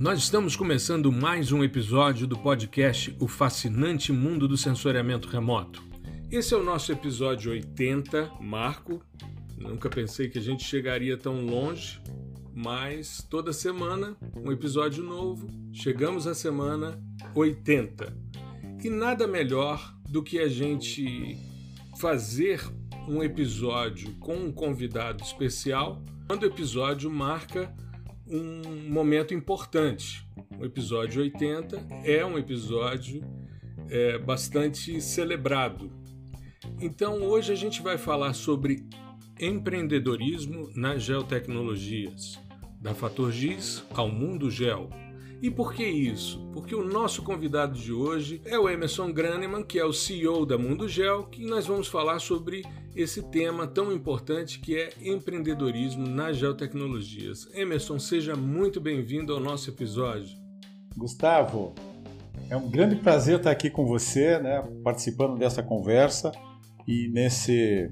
Nós estamos começando mais um episódio do podcast O Fascinante Mundo do Sensoriamento Remoto. Esse é o nosso episódio 80, Marco. Nunca pensei que a gente chegaria tão longe, mas toda semana um episódio novo. Chegamos à semana 80. E nada melhor do que a gente fazer um episódio com um convidado especial quando o episódio marca um momento importante. O episódio 80 é um episódio é, bastante celebrado. Então, hoje a gente vai falar sobre empreendedorismo nas geotecnologias, da Fator Giz ao Mundo Gel. E por que isso? Porque o nosso convidado de hoje é o Emerson Graneman, que é o CEO da Mundo Gel, que nós vamos falar sobre esse tema tão importante que é empreendedorismo nas geotecnologias. Emerson, seja muito bem-vindo ao nosso episódio. Gustavo, é um grande prazer estar aqui com você, né, participando dessa conversa e nesse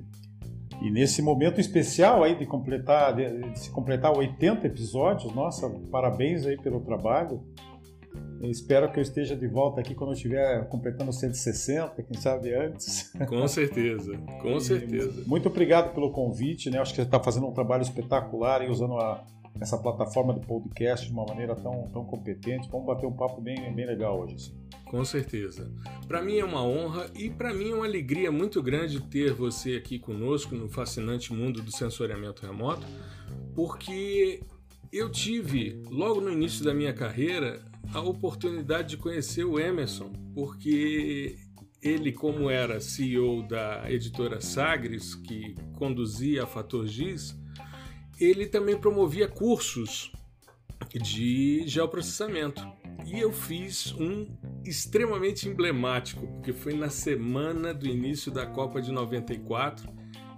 e nesse momento especial aí de completar de, de se completar 80 episódios. Nossa, parabéns aí pelo trabalho. Espero que eu esteja de volta aqui quando eu estiver completando 160, quem sabe antes. Com certeza, com certeza. Muito obrigado pelo convite, né? Acho que você está fazendo um trabalho espetacular e usando a, essa plataforma de podcast de uma maneira tão, tão competente. Vamos bater um papo bem, bem legal hoje. Assim. Com certeza. Para mim é uma honra e para mim é uma alegria muito grande ter você aqui conosco no fascinante mundo do sensoriamento remoto, porque eu tive, logo no início da minha carreira, a oportunidade de conhecer o Emerson, porque ele, como era CEO da editora Sagres, que conduzia a Fator Giz, ele também promovia cursos de geoprocessamento. E eu fiz um extremamente emblemático, porque foi na semana do início da Copa de 94,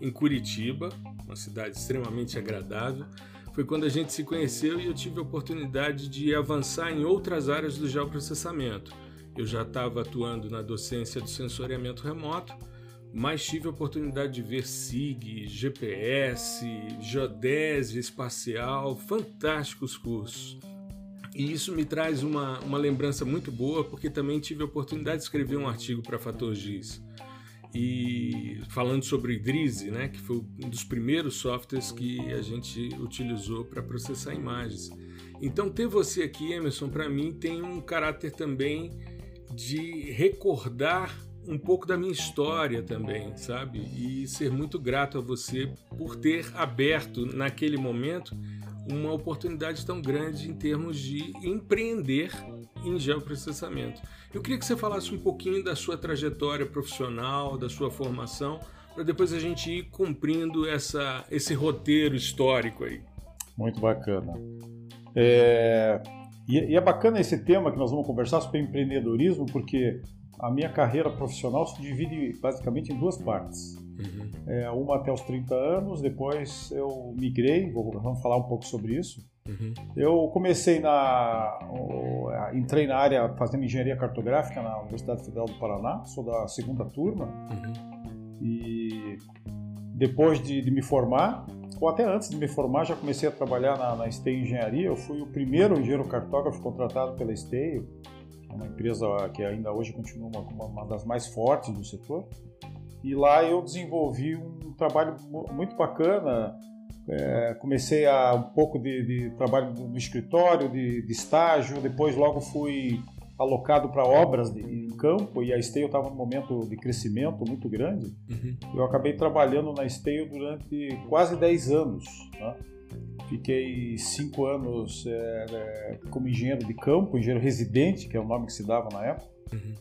em Curitiba, uma cidade extremamente agradável foi quando a gente se conheceu e eu tive a oportunidade de avançar em outras áreas do geoprocessamento. Eu já estava atuando na docência do sensoriamento remoto, mas tive a oportunidade de ver SIG, GPS, geodésia espacial, fantásticos cursos. E isso me traz uma, uma lembrança muito boa, porque também tive a oportunidade de escrever um artigo para Fator Giz e falando sobre Idrizi, né, que foi um dos primeiros softwares que a gente utilizou para processar imagens. Então ter você aqui, Emerson, para mim tem um caráter também de recordar um pouco da minha história também, sabe? E ser muito grato a você por ter aberto naquele momento uma oportunidade tão grande em termos de empreender em geoprocessamento. Eu queria que você falasse um pouquinho da sua trajetória profissional, da sua formação, para depois a gente ir cumprindo essa, esse roteiro histórico aí. Muito bacana. É, e, é bacana esse tema que nós vamos conversar sobre empreendedorismo, porque a minha carreira profissional se divide basicamente em duas partes. Uhum. É, uma até os 30 anos, depois eu migrei, vou, vamos falar um pouco sobre isso. Uhum. Eu comecei na. entrei na área fazendo engenharia cartográfica na Universidade Federal do Paraná, sou da segunda turma. Uhum. E depois de, de, me formar, ou até antes de me formar, já comecei a trabalhar na, na Esteio Engenharia. Eu fui o primeiro engenheiro cartógrafo contratado pela Esteio, uma empresa que ainda hoje continua uma, uma das mais fortes do setor. E lá eu desenvolvi um trabalho muito bacana é, comecei a um pouco de, de trabalho no escritório, de, de, estágio, depois logo fui alocado para obras de, em campo e a Esteio estava num momento de crescimento muito grande. Uhum. Eu acabei trabalhando na Esteio durante quase 10 anos. Né? Fiquei cinco anos é, é, como engenheiro de campo, engenheiro residente, que é o nome que se dava na época. Uhum.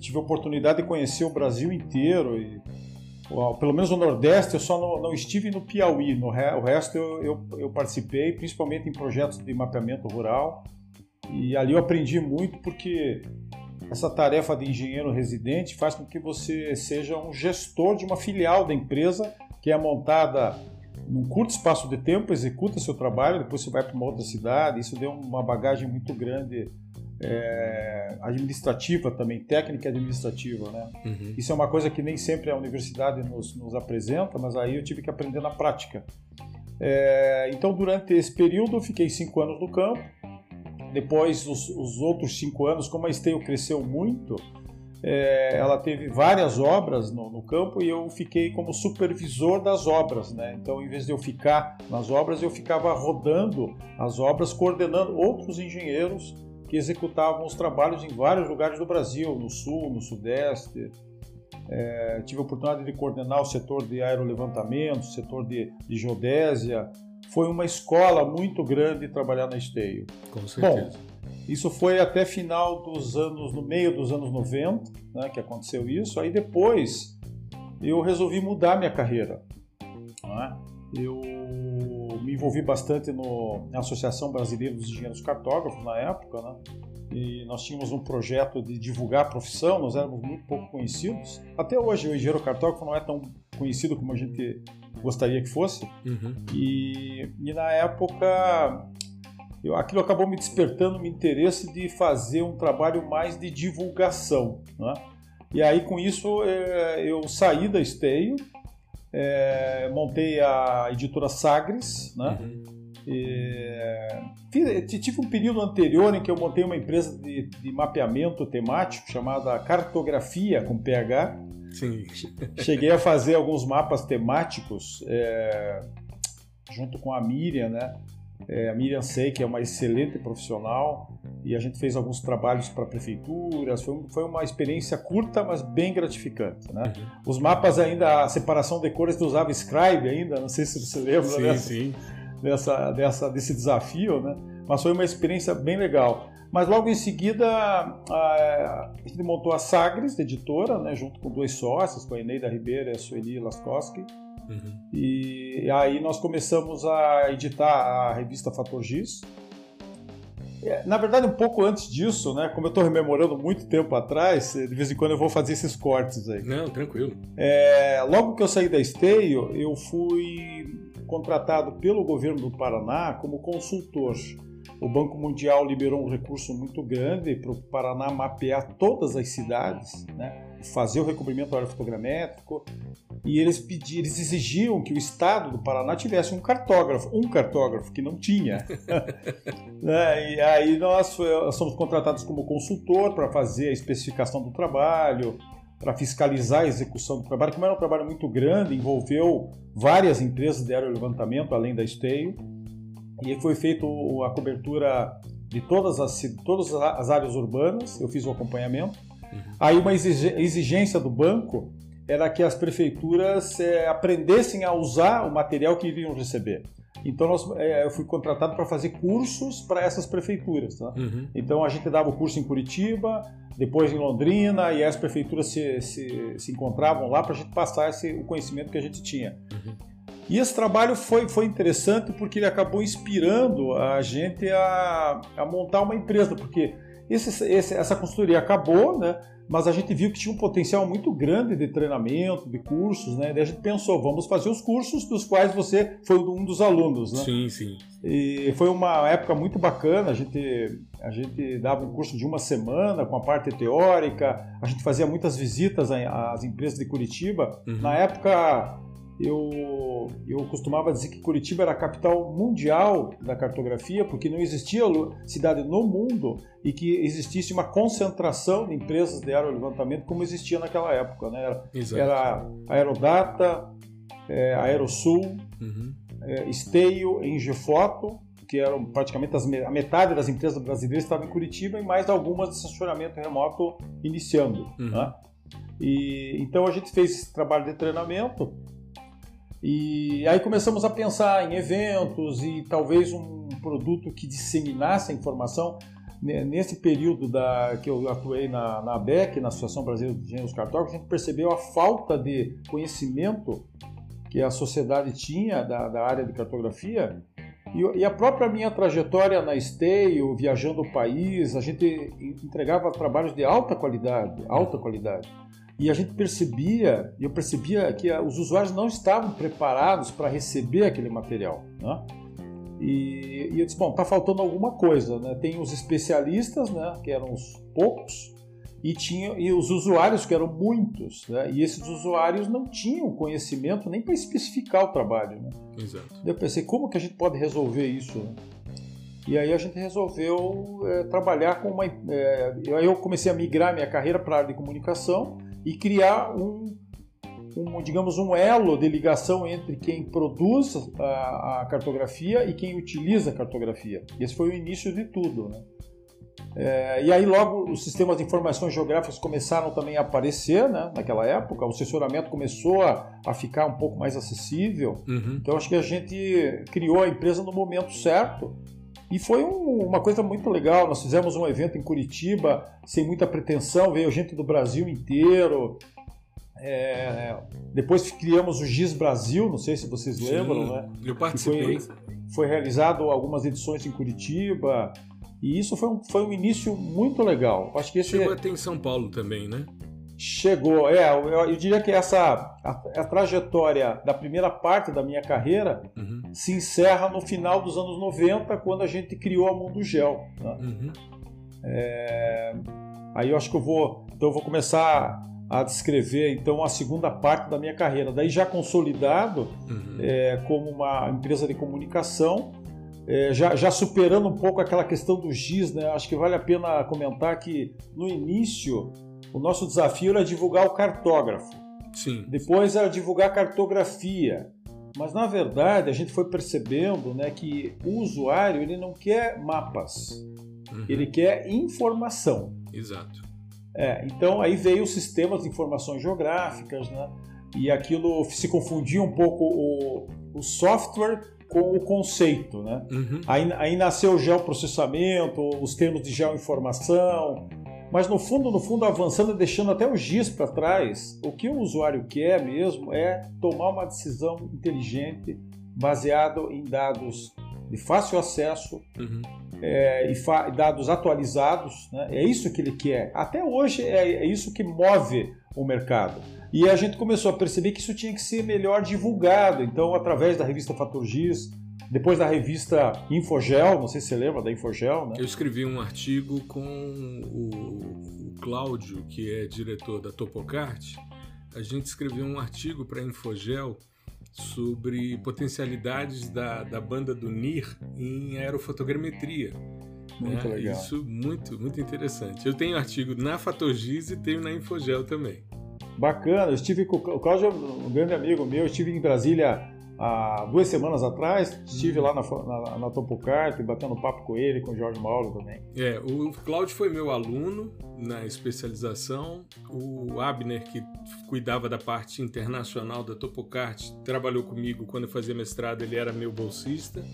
Tive a oportunidade de conhecer o Brasil inteiro e pelo menos no Nordeste, eu só não, não estive no Piauí. No re, o resto eu, eu, eu, participei, principalmente em projetos de mapeamento rural. E ali eu aprendi muito porque essa tarefa de engenheiro residente faz com que você seja um gestor de uma filial da empresa que é montada num curto espaço de tempo, executa seu trabalho, depois você vai para uma outra cidade. Isso deu uma bagagem muito grande é, administrativa também, técnica administrativa, né? Uhum. Isso é uma coisa que nem sempre a universidade nos, nos apresenta, mas aí eu tive que aprender na prática. É, então, durante esse período, eu fiquei cinco anos no campo. depois, os, os outros cinco anos, como a Esteio cresceu muito, é, ela teve várias obras no, no, campo e eu fiquei como supervisor das obras, né? Então, em vez de eu ficar nas obras, eu ficava rodando as obras, coordenando outros engenheiros que executavam os trabalhos em vários lugares do Brasil, no sul, no sudeste. É, tive a oportunidade de coordenar o setor de aerolevantamento, o setor de, de geodésia. Foi uma escola muito grande trabalhar na Esteio. Com certeza. Bom, isso foi até final dos anos, no meio dos anos 90, né, que aconteceu isso. Aí depois eu resolvi mudar minha carreira. Né? Eu envolvi bastante no, na Associação Brasileira dos Engenheiros Cartógrafos na época, né? E nós tínhamos um projeto de divulgar a profissão, nós éramos muito pouco conhecidos. Até hoje o engenheiro cartógrafo não é tão conhecido como a gente gostaria que fosse. Uhum. E, e na época eu, aquilo acabou me despertando o interesse de fazer um trabalho mais de divulgação. Né? E aí, com isso, é, eu saí da Esteio, é, montei a editora Sagres, né? Uhum. E, tive um período anterior em que eu montei uma empresa de, de mapeamento temático chamada Cartografia com PH. Sim. Cheguei a fazer alguns mapas temáticos é, junto com a Miriam, né? É, a Miriam Sei, que é uma excelente profissional, e a gente fez alguns trabalhos para prefeituras. Foi, foi uma experiência curta, mas bem gratificante. Né? Uhum. Os mapas ainda, a separação de cores, tu usava Scribe ainda, não sei se você lembra sim, dessa, sim. Dessa, dessa, desse desafio, né? mas foi uma experiência bem legal. Mas logo em seguida a, gente montou a Sagres, editora, né, junto com dois sócios, com a Eneida Ribeiro e a Sueli Laskowski. Uhum. E aí nós começamos a editar a revista Fator Giz. É, na verdade, um pouco antes disso, né? Como eu estou rememorando muito tempo atrás, de vez em quando eu vou fazer esses cortes aí. Não, tranquilo. É, logo que eu saí da Esteio, eu fui contratado pelo governo do Paraná como consultor. O Banco Mundial liberou um recurso muito grande para o Paraná mapear todas as cidades, né? fazer o recobrimento aerofotogramétrico e eles pediram, eles exigiam que o estado do Paraná tivesse um cartógrafo, um cartógrafo que não tinha. né? E aí nós somos contratados como consultor para fazer a especificação do trabalho, para fiscalizar a execução do trabalho, como era um trabalho muito grande, envolveu várias empresas de aerolevantamento, além da Esteio, e foi feita a cobertura de todas as, todas as áreas urbanas, eu fiz o acompanhamento. Uhum. Aí uma exigência do banco era que as prefeituras é, aprendessem a usar o material que iriam receber. Então nós, é, eu fui contratado para fazer cursos para essas prefeituras. Tá? Uhum. Então a gente dava o curso em Curitiba, depois em Londrina, e as prefeituras se, se, se encontravam lá para a gente passar esse, o conhecimento que a gente tinha. Uhum. E esse trabalho foi, foi interessante porque ele acabou inspirando a gente a, a montar uma empresa, porque esse, esse, essa consultoria acabou, né? Mas a gente viu que tinha um potencial muito grande de treinamento, de cursos, né? Daí a gente pensou, vamos fazer os cursos dos quais você foi um dos alunos, né? Sim, sim. E foi uma época muito bacana, a gente, a gente dava um curso de uma semana com a parte teórica, a gente fazia muitas visitas às empresas de Curitiba. Uhum. Na época, eu, eu costumava dizer que Curitiba era a capital mundial da cartografia, porque não existia cidade no mundo e que existisse uma concentração de empresas de aerolevantamento como existia naquela época. Né? Era, era a Aerodata, é, Aerosul, uhum. é, Esteio, Engefoto, que eram praticamente as, a metade das empresas brasileiras estavam em Curitiba e mais algumas de estacionamento remoto iniciando. Uhum. Né? E, então a gente fez esse trabalho de treinamento e aí começamos a pensar em eventos e talvez um produto que disseminasse a informação. Nesse período da, que eu atuei na, na ABEC, na Associação Brasileira de Engenheiros Cartógrafos, a gente percebeu a falta de conhecimento que a sociedade tinha da, da área de cartografia e, e, a própria minha trajetória na Esteio, viajando o país, a gente entregava trabalhos de alta qualidade, alta qualidade. E a gente percebia, eu percebia que os usuários não estavam preparados para receber aquele material. Né? E, e, eu disse, bom, está faltando alguma coisa. Né? Tem os especialistas, né, que eram os poucos, e, tinha, e os usuários, que eram muitos. Né? E esses usuários não tinham conhecimento nem para especificar o trabalho. Né? Exato. Eu pensei, como que a gente pode resolver isso? E aí a gente resolveu é, trabalhar com uma. É, eu comecei a migrar minha carreira para a área de comunicação e criar um, um, digamos, um elo de ligação entre quem produz a, a, cartografia e quem utiliza a cartografia. Esse foi o início de tudo. Né? É, e aí logo os sistemas de informações geográficas começaram também a aparecer, né, naquela época, o assessoramento começou a, a ficar um pouco mais acessível. Uhum. Então acho que a gente criou a empresa no momento certo e foi um, uma coisa muito legal. Nós fizemos um evento em Curitiba, sem muita pretensão, veio gente do Brasil inteiro. É, depois criamos o GIS Brasil, não sei se vocês Sim, lembram, né? Eu participei. Foi, foi, realizado algumas edições em Curitiba. E isso foi um, foi um início muito legal. Acho que esse Chegou até em São Paulo também, né? Chegou, é, eu, eu diria que essa a, a, trajetória da primeira parte da minha carreira uhum. se encerra no final dos anos 90, quando a gente criou a Mundo Gel. Né? Uhum. É, aí eu acho que eu vou, então eu vou começar a descrever então a segunda parte da minha carreira. Daí já consolidado uhum. é, como uma empresa de comunicação, é, já, já, superando um pouco aquela questão do GIS, né? Acho que vale a pena comentar que no início o nosso desafio era divulgar o cartógrafo. Sim. Depois era divulgar a cartografia. Mas na verdade a gente foi percebendo né, que o usuário ele não quer mapas, uhum. ele quer informação. Exato. É, então aí veio os sistemas de informações geográficas, né? E aquilo se confundia um pouco o, o software com o conceito, né? Uhum. Aí, aí nasceu o geoprocessamento, os termos de geoinformação, mas no fundo, no fundo, avançando e deixando até o GIS para trás, o que o usuário quer mesmo é tomar uma decisão inteligente, baseado em dados de fácil acesso uhum. é, e dados atualizados. Né? É isso que ele quer. Até hoje é, é isso que move o mercado. E a gente começou a perceber que isso tinha que ser melhor divulgado. Então, através da revista Fator Giz, depois da revista Infogel, não sei se você lembra da Infogel, né? Eu escrevi um artigo com o, o Cláudio, que é diretor da Topocart. A gente escreveu um artigo para a Infogel sobre potencialidades da, da banda do NIR em aerofotogrametria. Muito né? legal. Isso muito, muito interessante. Eu tenho artigo na Fatogis e tenho na Infogel também. Bacana, eu estive com o Cláudio, um grande amigo meu, eu estive em Brasília há duas semanas atrás, estive lá na, na, na Topocart, batendo papo com ele, com o Jorge Mauro também. É, o Cláudio foi meu aluno na especialização, o Abner, que cuidava da parte internacional da Topocart, trabalhou comigo quando eu fazia mestrado, ele era meu bolsista.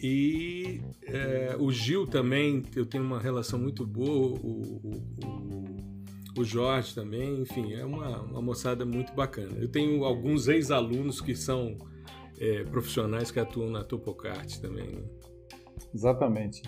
E é, o Gil também, eu tenho uma relação muito boa, o, o, o Jorge também, enfim, é uma, uma moçada muito bacana. Eu tenho alguns ex-alunos que são é, profissionais que atuam na Topocart também. Né? Exatamente.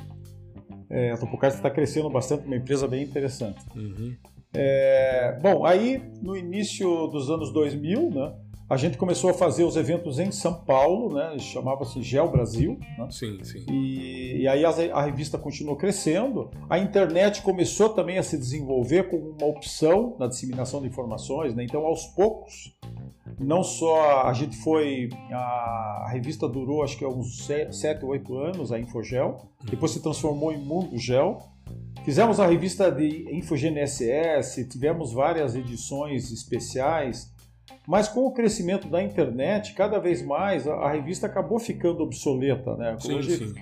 É, a Topocart está crescendo bastante, uma empresa bem interessante. Uhum. É, bom, aí no início dos anos 2000, né, a gente começou a fazer os eventos em São Paulo, né? Chamava-se Gel Brasil. Né? Sim, sim. E, e aí a, a, revista continuou crescendo. A internet começou também a se desenvolver como uma opção na disseminação de informações, né? Então, aos poucos, não só a gente foi. A, a revista durou acho que uns 7, 8 anos, a Infogel. Uhum. Depois se transformou em Mundo Gel. Fizemos a revista de InfoGNSS, tivemos várias edições especiais mas com o crescimento da internet, cada vez mais a, a revista acabou ficando obsoleta, né? Sim, hoje, sim.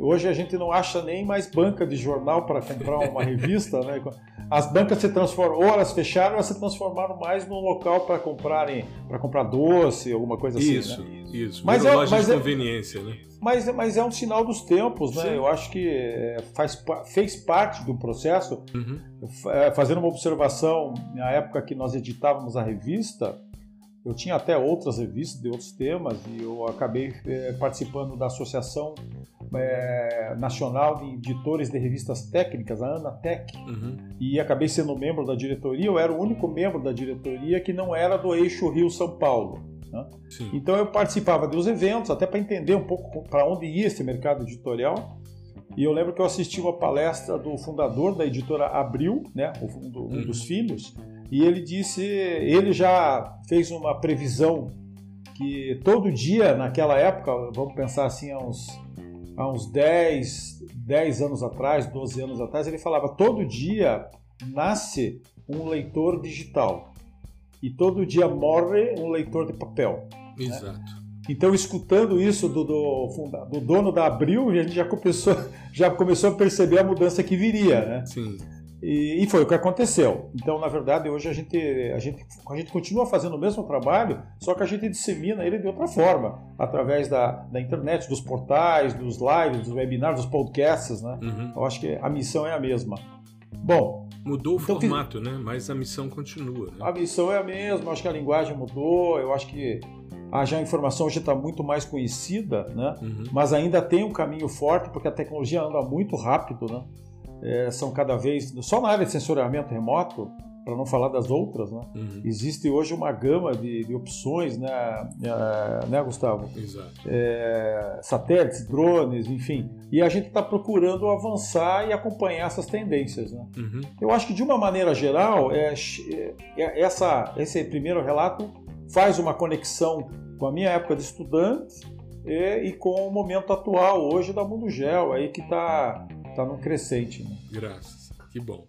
Hoje a gente não acha nem mais banca de jornal para comprar uma revista, né? As bancas se transformaram, ou elas fecharam, ou elas se transformaram mais num local para comprarem, para comprar doce, alguma coisa isso, assim. Isso, né? isso. Mas é, loja mas de é, conveniência, né? Mas, mas é um sinal dos tempos, né? Sim. Eu acho que é, faz, fez parte do processo. Uhum. É, fazendo uma observação, na época que nós editávamos a revista, eu tinha até outras revistas de outros temas e eu acabei é, participando da Associação é, Nacional de Editores de Revistas Técnicas, a ANATEC, uhum. e acabei sendo membro da diretoria. Eu era o único membro da diretoria que não era do eixo Rio-São Paulo. Né? Então eu participava dos eventos, até para entender um pouco para onde ia esse mercado editorial. E eu lembro que eu assisti uma palestra do fundador da editora Abril, né, um, um dos uhum. filhos, e ele disse, ele já fez uma previsão que todo dia naquela época, vamos pensar assim, há uns, há uns 10, 10 anos atrás, 12 anos atrás, ele falava: todo dia nasce um leitor digital e todo dia morre um leitor de papel. Exato. Né? Então, escutando isso do, do, do, dono da Abril, a gente já começou, já começou a perceber a mudança que viria. Né? Sim. E, e, foi o que aconteceu. Então, na verdade, hoje a gente, a, gente, a gente continua fazendo o mesmo trabalho, só que a gente dissemina ele de outra forma, através da, da internet, dos portais, dos lives, dos webinars, dos podcasts. Né? Uhum. Eu acho que a missão é a mesma. Bom. Mudou o então, formato, né? mas a missão continua. Né? A missão é a mesma, acho que a linguagem mudou, eu acho que a, já a informação hoje está muito mais conhecida, né? Uhum. mas ainda tem um caminho forte, porque a tecnologia anda muito rápido. Né? É, são cada vez. Só na área de sensoriamento remoto, para não falar das outras, né? Uhum. existe hoje uma gama de, de opções, né, é, né Gustavo? Exato. É, satélites, drones, enfim. E a gente está procurando avançar e acompanhar essas tendências. Né? Uhum. Eu acho que, de uma maneira geral, é, é, essa, esse primeiro relato faz uma conexão com a minha época de estudante e, e com o momento atual, hoje, da Mundo Gel, aí que está tá no crescente. Né? Graças, que bom.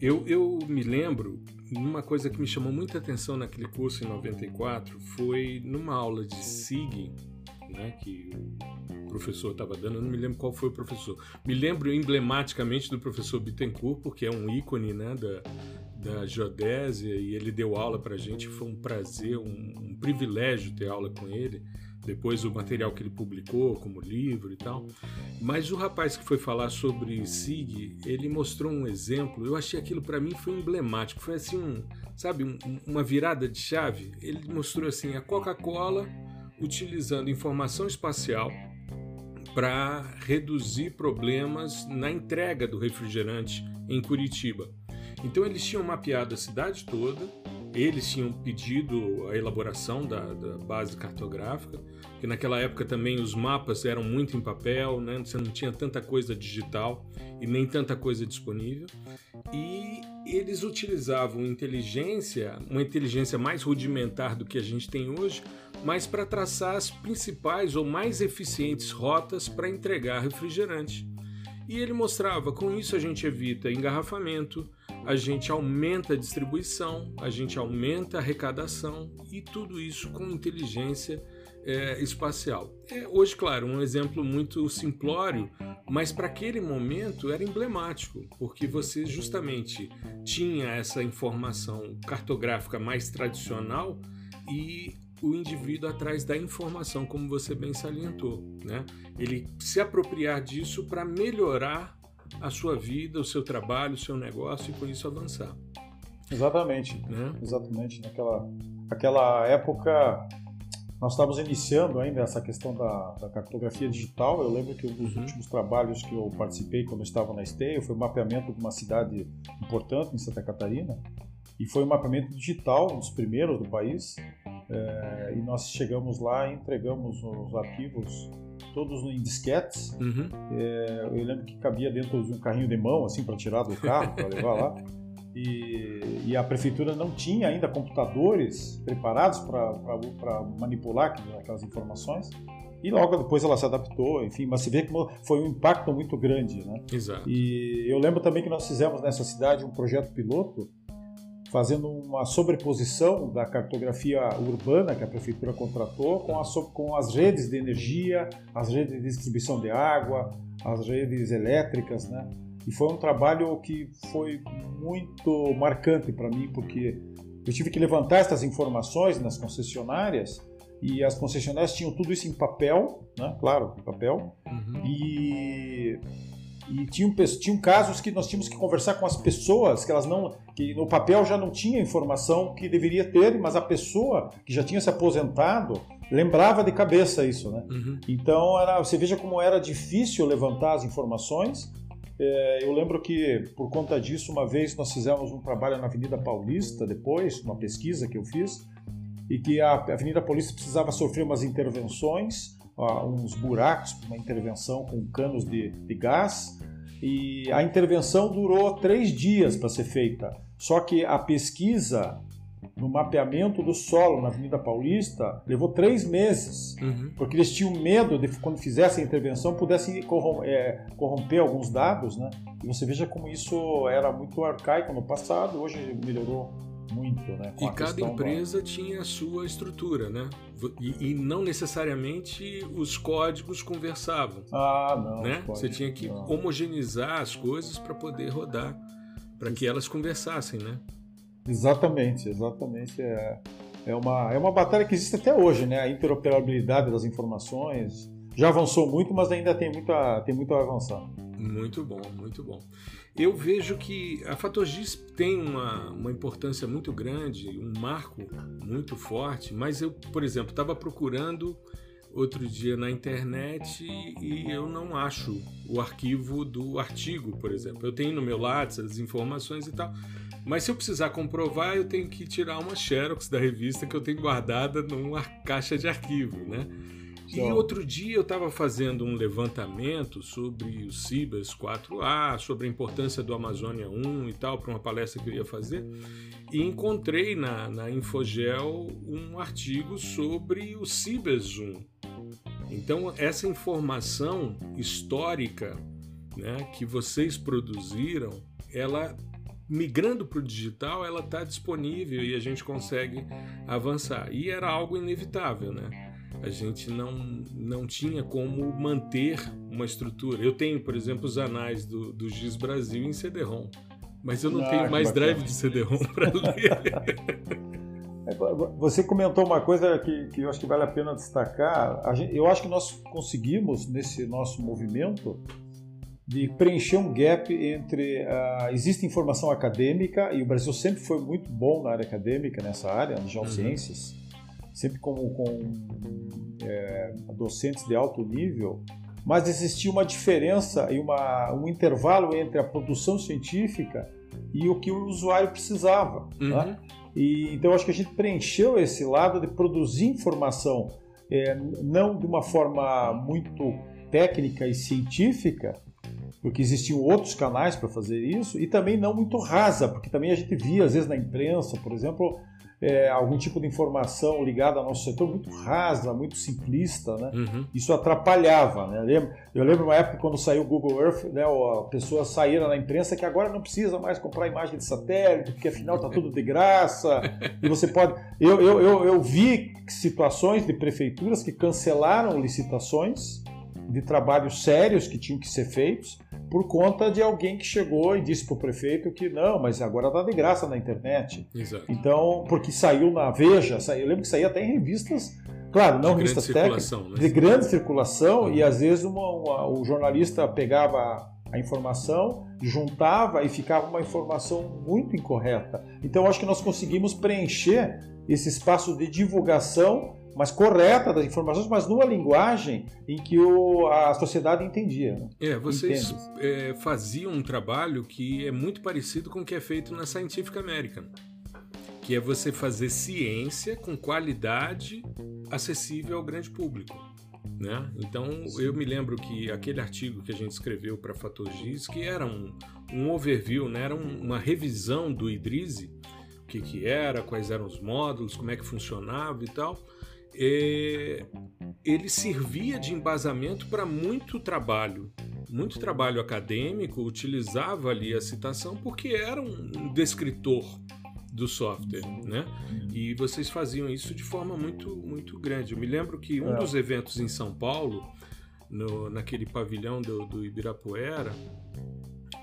Eu, eu me lembro, uma coisa que me chamou muita atenção naquele curso em 94 foi numa aula de SIG, né, que o professor estava dando, eu não me lembro qual foi o professor. Me lembro emblematicamente do professor Bittencourt, porque é um ícone né, da, da geodésia, e ele deu aula para a gente, foi um prazer, um, um privilégio ter aula com ele depois o material que ele publicou como livro e tal. Mas o rapaz que foi falar sobre SIG, ele mostrou um exemplo. Eu achei aquilo para mim foi emblemático. Foi assim, um, sabe, um, uma virada de chave. Ele mostrou assim a Coca-Cola utilizando informação espacial para reduzir problemas na entrega do refrigerante em Curitiba. Então eles tinham mapeado a cidade toda, eles tinham pedido a elaboração da, da, base cartográfica, que naquela época também os mapas eram muito em papel, né? você não tinha tanta coisa digital e nem tanta coisa disponível. E eles utilizavam inteligência, uma inteligência mais rudimentar do que a gente tem hoje, mas para traçar as principais ou mais eficientes rotas para entregar refrigerante. E ele mostrava, com isso a gente evita engarrafamento, a gente aumenta a distribuição, a gente aumenta a arrecadação e tudo isso com inteligência é, espacial. É, hoje, claro, um exemplo muito simplório, mas para aquele momento era emblemático, porque você justamente tinha essa informação cartográfica mais tradicional e o indivíduo atrás da informação, como você bem salientou, né? Ele se apropriar disso para melhorar a sua vida, o seu trabalho, o seu negócio e com isso avançar. Exatamente. Né? Exatamente. Naquela aquela época, nós estávamos iniciando ainda essa questão da, da cartografia digital. Eu lembro que um dos uhum. últimos trabalhos que eu participei quando eu estava na Esteio foi o mapeamento de uma cidade importante em Santa Catarina. E foi um mapeamento digital, um dos primeiros do país. É, e nós chegamos lá e entregamos os arquivos todos em disquetes. Uhum. É, eu lembro que cabia dentro de um carrinho de mão, assim, para tirar do carro, para levar lá. E, e, a prefeitura não tinha ainda computadores preparados para manipular aquelas informações. E logo depois ela se adaptou, enfim, mas se vê que foi um impacto muito grande, né? Exato. E eu lembro também que nós fizemos nessa cidade um projeto piloto fazendo uma sobreposição da cartografia urbana que a prefeitura contratou com, a, com as redes de energia, as redes de distribuição de água, as redes elétricas, né? E foi um trabalho que foi muito marcante para mim, porque eu tive que levantar essas informações nas concessionárias e as concessionárias tinham tudo isso em papel, né? Claro, em papel. Uhum. E e tinham, tinham casos que nós tínhamos que conversar com as pessoas, que elas não. que no papel já não tinha informação que deveria ter, mas a pessoa que já tinha se aposentado lembrava de cabeça isso, né? Uhum. Então era, você veja como era difícil levantar as informações. É, eu lembro que por conta disso, uma vez nós fizemos um trabalho na Avenida Paulista, depois, uma pesquisa que eu fiz, e que a Avenida Paulista precisava sofrer umas intervenções uns buracos para uma intervenção com canos de, de gás. E a intervenção durou três dias para ser feita. Só que a pesquisa no mapeamento do solo na Avenida Paulista, levou três meses, uhum. porque eles tinham medo de quando fizessem a intervenção pudessem corromper, é, corromper alguns dados, né? E você veja como isso era muito arcaico no passado, hoje melhorou muito, né? e cada empresa da... tinha a sua estrutura, né? E, e, não necessariamente os códigos conversavam. Ah, não. Né? Você tinha que não. homogeneizar as coisas para poder rodar, para que elas conversassem, né? Exatamente, exatamente. É, é, uma, é uma batalha que existe até hoje, né? A interoperabilidade das informações já avançou muito, mas ainda tem muito a, tem muito a avançar. Muito bom, muito bom. Eu vejo que a Fator Giz tem uma, uma importância muito grande, um marco muito forte, mas eu, por exemplo, estava procurando outro dia na internet e eu não acho o arquivo do artigo, por exemplo. Eu tenho no meu Lattes as informações e tal, mas se eu precisar comprovar, eu tenho que tirar uma xerox da revista que eu tenho guardada numa caixa de arquivo, né? E outro dia eu estava fazendo um levantamento sobre o Cibas 4A, sobre a importância do Amazônia 1 e tal, para uma palestra que eu ia fazer, e encontrei na, na Infogel um artigo sobre o Cibas 1. Então, essa informação histórica né, que vocês produziram, ela migrando para o digital, ela está disponível e a gente consegue avançar. E era algo inevitável, né? A gente não, não tinha como manter uma estrutura. Eu tenho, por exemplo, os anais do, do GIS Brasil em CD-ROM, mas eu não ah, tenho mais bacana. drive de CD-ROM para ler. É, você comentou uma coisa que, que eu acho que vale a pena destacar. Gente, eu acho que nós conseguimos, nesse nosso movimento, de preencher um gap entre. Uh, existe informação acadêmica, e o Brasil sempre foi muito bom na área acadêmica, nessa área, de geociências, uhum. Sempre com, com é, docentes de alto nível, mas existia uma diferença e uma, um intervalo entre a produção científica e o que o usuário precisava. Uhum. Né? E, então, acho que a gente preencheu esse lado de produzir informação, é, não de uma forma muito técnica e científica, porque existiam outros canais para fazer isso, e também não muito rasa, porque também a gente via, às vezes, na imprensa, por exemplo, é, algum tipo de informação ligada ao nosso setor muito rasa, muito simplista, né? Uhum. Isso atrapalhava, né? Eu lembro, eu lembro uma época quando saiu o Google Earth, né? A pessoa saíra na imprensa que agora não precisa mais comprar imagem de satélite, porque afinal está tudo de graça, e você pode... Eu, eu, eu, eu vi situações de prefeituras que cancelaram licitações de trabalhos sérios que tinham que ser feitos, por conta de alguém que chegou e disse para o prefeito que não, mas agora está de graça na internet. Exato. Então, porque saiu na Veja, eu lembro que saía até em revistas, claro, não de revistas técnicas, né? de grande circulação, uhum. e às vezes uma, uma, o jornalista pegava a informação, juntava e ficava uma informação muito incorreta. Então, acho que nós conseguimos preencher esse espaço de divulgação mas correta das informações, mas numa linguagem em que o, a sociedade entendia. Né? É, vocês é, faziam um trabalho que é muito parecido com o que é feito na Scientific American, que é você fazer ciência com qualidade acessível ao grande público. Né? Então eu me lembro que aquele artigo que a gente escreveu para Fatogis, que era um, um overview, né? era um, uma revisão do Idrise, o que, que era, quais eram os módulos, como é que funcionava e tal é, ele servia de embasamento para muito trabalho. Muito trabalho acadêmico utilizava ali a citação porque era um descritor do software, né? E vocês faziam isso de forma muito muito grande. Eu me lembro que um é. dos eventos em São Paulo, no, naquele pavilhão do, do Ibirapuera,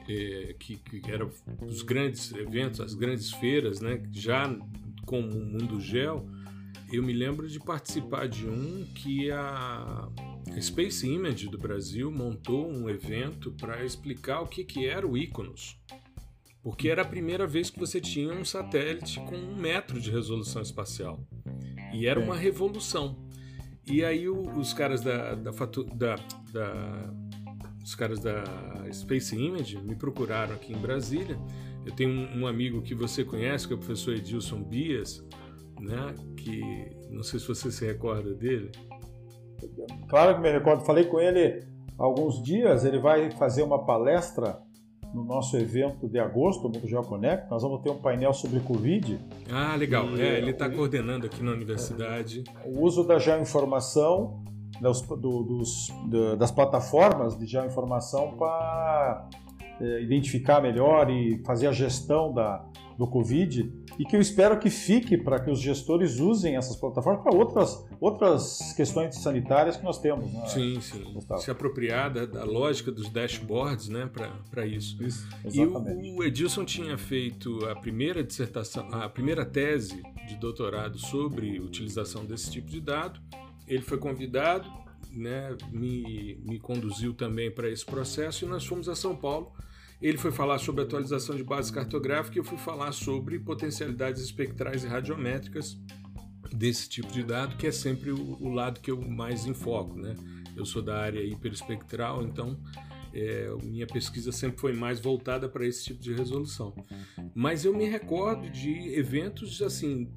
é, que, que eram os grandes eventos, as grandes feiras, né? Já com o Mundo Gel, eu me lembro de participar de um que a Space Image do Brasil montou um evento para explicar o que, que era o Iconos. Porque era a primeira vez que você tinha um satélite com um metro de resolução espacial. E era uma revolução. E aí os caras da, da, da, da os caras da Space Image me procuraram aqui em Brasília. Eu tenho um, amigo que você conhece, que é o professor Edilson Bias, né? Que não sei se você se recorda dele. Claro que me recordo. Falei com ele há alguns dias. Ele vai fazer uma palestra no nosso evento de agosto, o GeoConnect, nós vamos ter um painel sobre Covid. Ah, legal. E, é, ele está coordenando aqui na universidade. O uso da geoinformação, das, do, dos, das plataformas de geoinformação para é, identificar melhor e fazer a gestão da, do Covid e que eu espero que fique para que os gestores usem essas plataformas para outras, outras questões sanitárias que nós temos. Né? Sim, sim. Gustavo? Se apropriar da, da, lógica dos dashboards né, para isso. isso e o, o Edilson tinha feito a primeira dissertação, a primeira tese de doutorado sobre utilização desse tipo de dado. Ele foi convidado, né, me, me conduziu também para esse processo e nós fomos a São Paulo ele foi falar sobre atualização de base cartográfica e eu fui falar sobre potencialidades espectrais e radiométricas desse tipo de dado, que é sempre o, o lado que eu mais enfoco. Né? Eu sou da área hiperespectral, então é, minha pesquisa sempre foi mais voltada para esse tipo de resolução. Mas eu me recordo de eventos assim,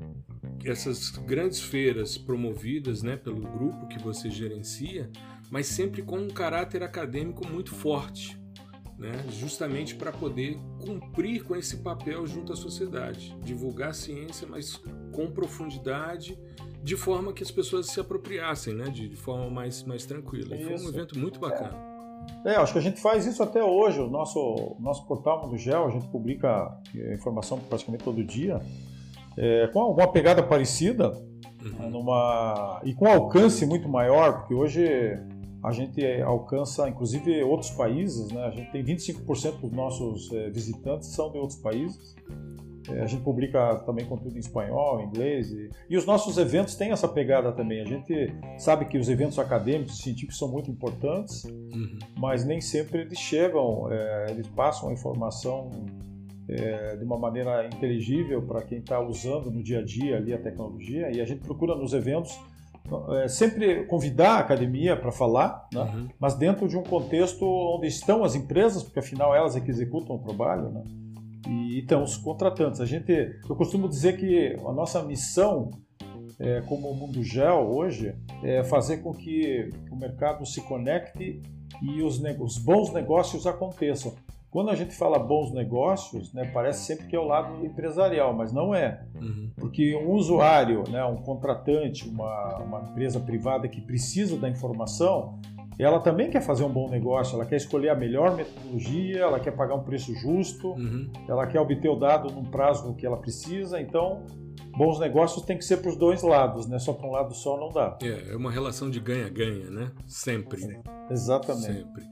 essas grandes feiras promovidas né, pelo grupo que você gerencia, mas sempre com um caráter acadêmico muito forte né, justamente para poder cumprir com esse papel junto à sociedade, divulgar a ciência, mas com profundidade, de forma que as pessoas se apropriassem, né, de, de forma mais, mais tranquila. Isso. Foi um evento muito bacana. É, acho que a gente faz isso até hoje. O nosso, nosso portal Mundo Gel, a gente publica é, informação praticamente todo dia, é, com uma pegada parecida, uhum. numa, e com alcance muito maior, porque hoje a gente alcança, inclusive, outros países. Né? A gente tem 25% dos nossos é, visitantes são de outros países. É, a gente publica também conteúdo em espanhol, em inglês. E, e, os nossos eventos têm essa pegada também. A gente sabe que os eventos acadêmicos e científicos são muito importantes, uhum. mas nem sempre eles chegam, é, eles passam a informação é, de uma maneira inteligível para quem está usando no dia a dia ali a tecnologia. E a gente procura nos eventos é, sempre convidar a academia para falar, né? uhum. mas dentro de um contexto onde estão as empresas, porque afinal elas é que executam o trabalho, né? e estão os contratantes. A gente, eu costumo dizer que a nossa missão é, como o Mundo Gel hoje é fazer com que o mercado se conecte e os, os bons negócios aconteçam. Quando a gente fala bons negócios, né, parece sempre que é o lado empresarial, mas não é. Uhum. Porque um usuário, né, um contratante, uma, uma empresa privada que precisa da informação, ela também quer fazer um bom negócio, ela quer escolher a melhor metodologia, ela quer pagar um preço justo, uhum. ela quer obter o dado num prazo que ela precisa. Então, bons negócios tem que ser para os dois lados, né? Só para um lado só não dá. É, é uma relação de ganha-ganha, né? Sempre. Exatamente. Sempre.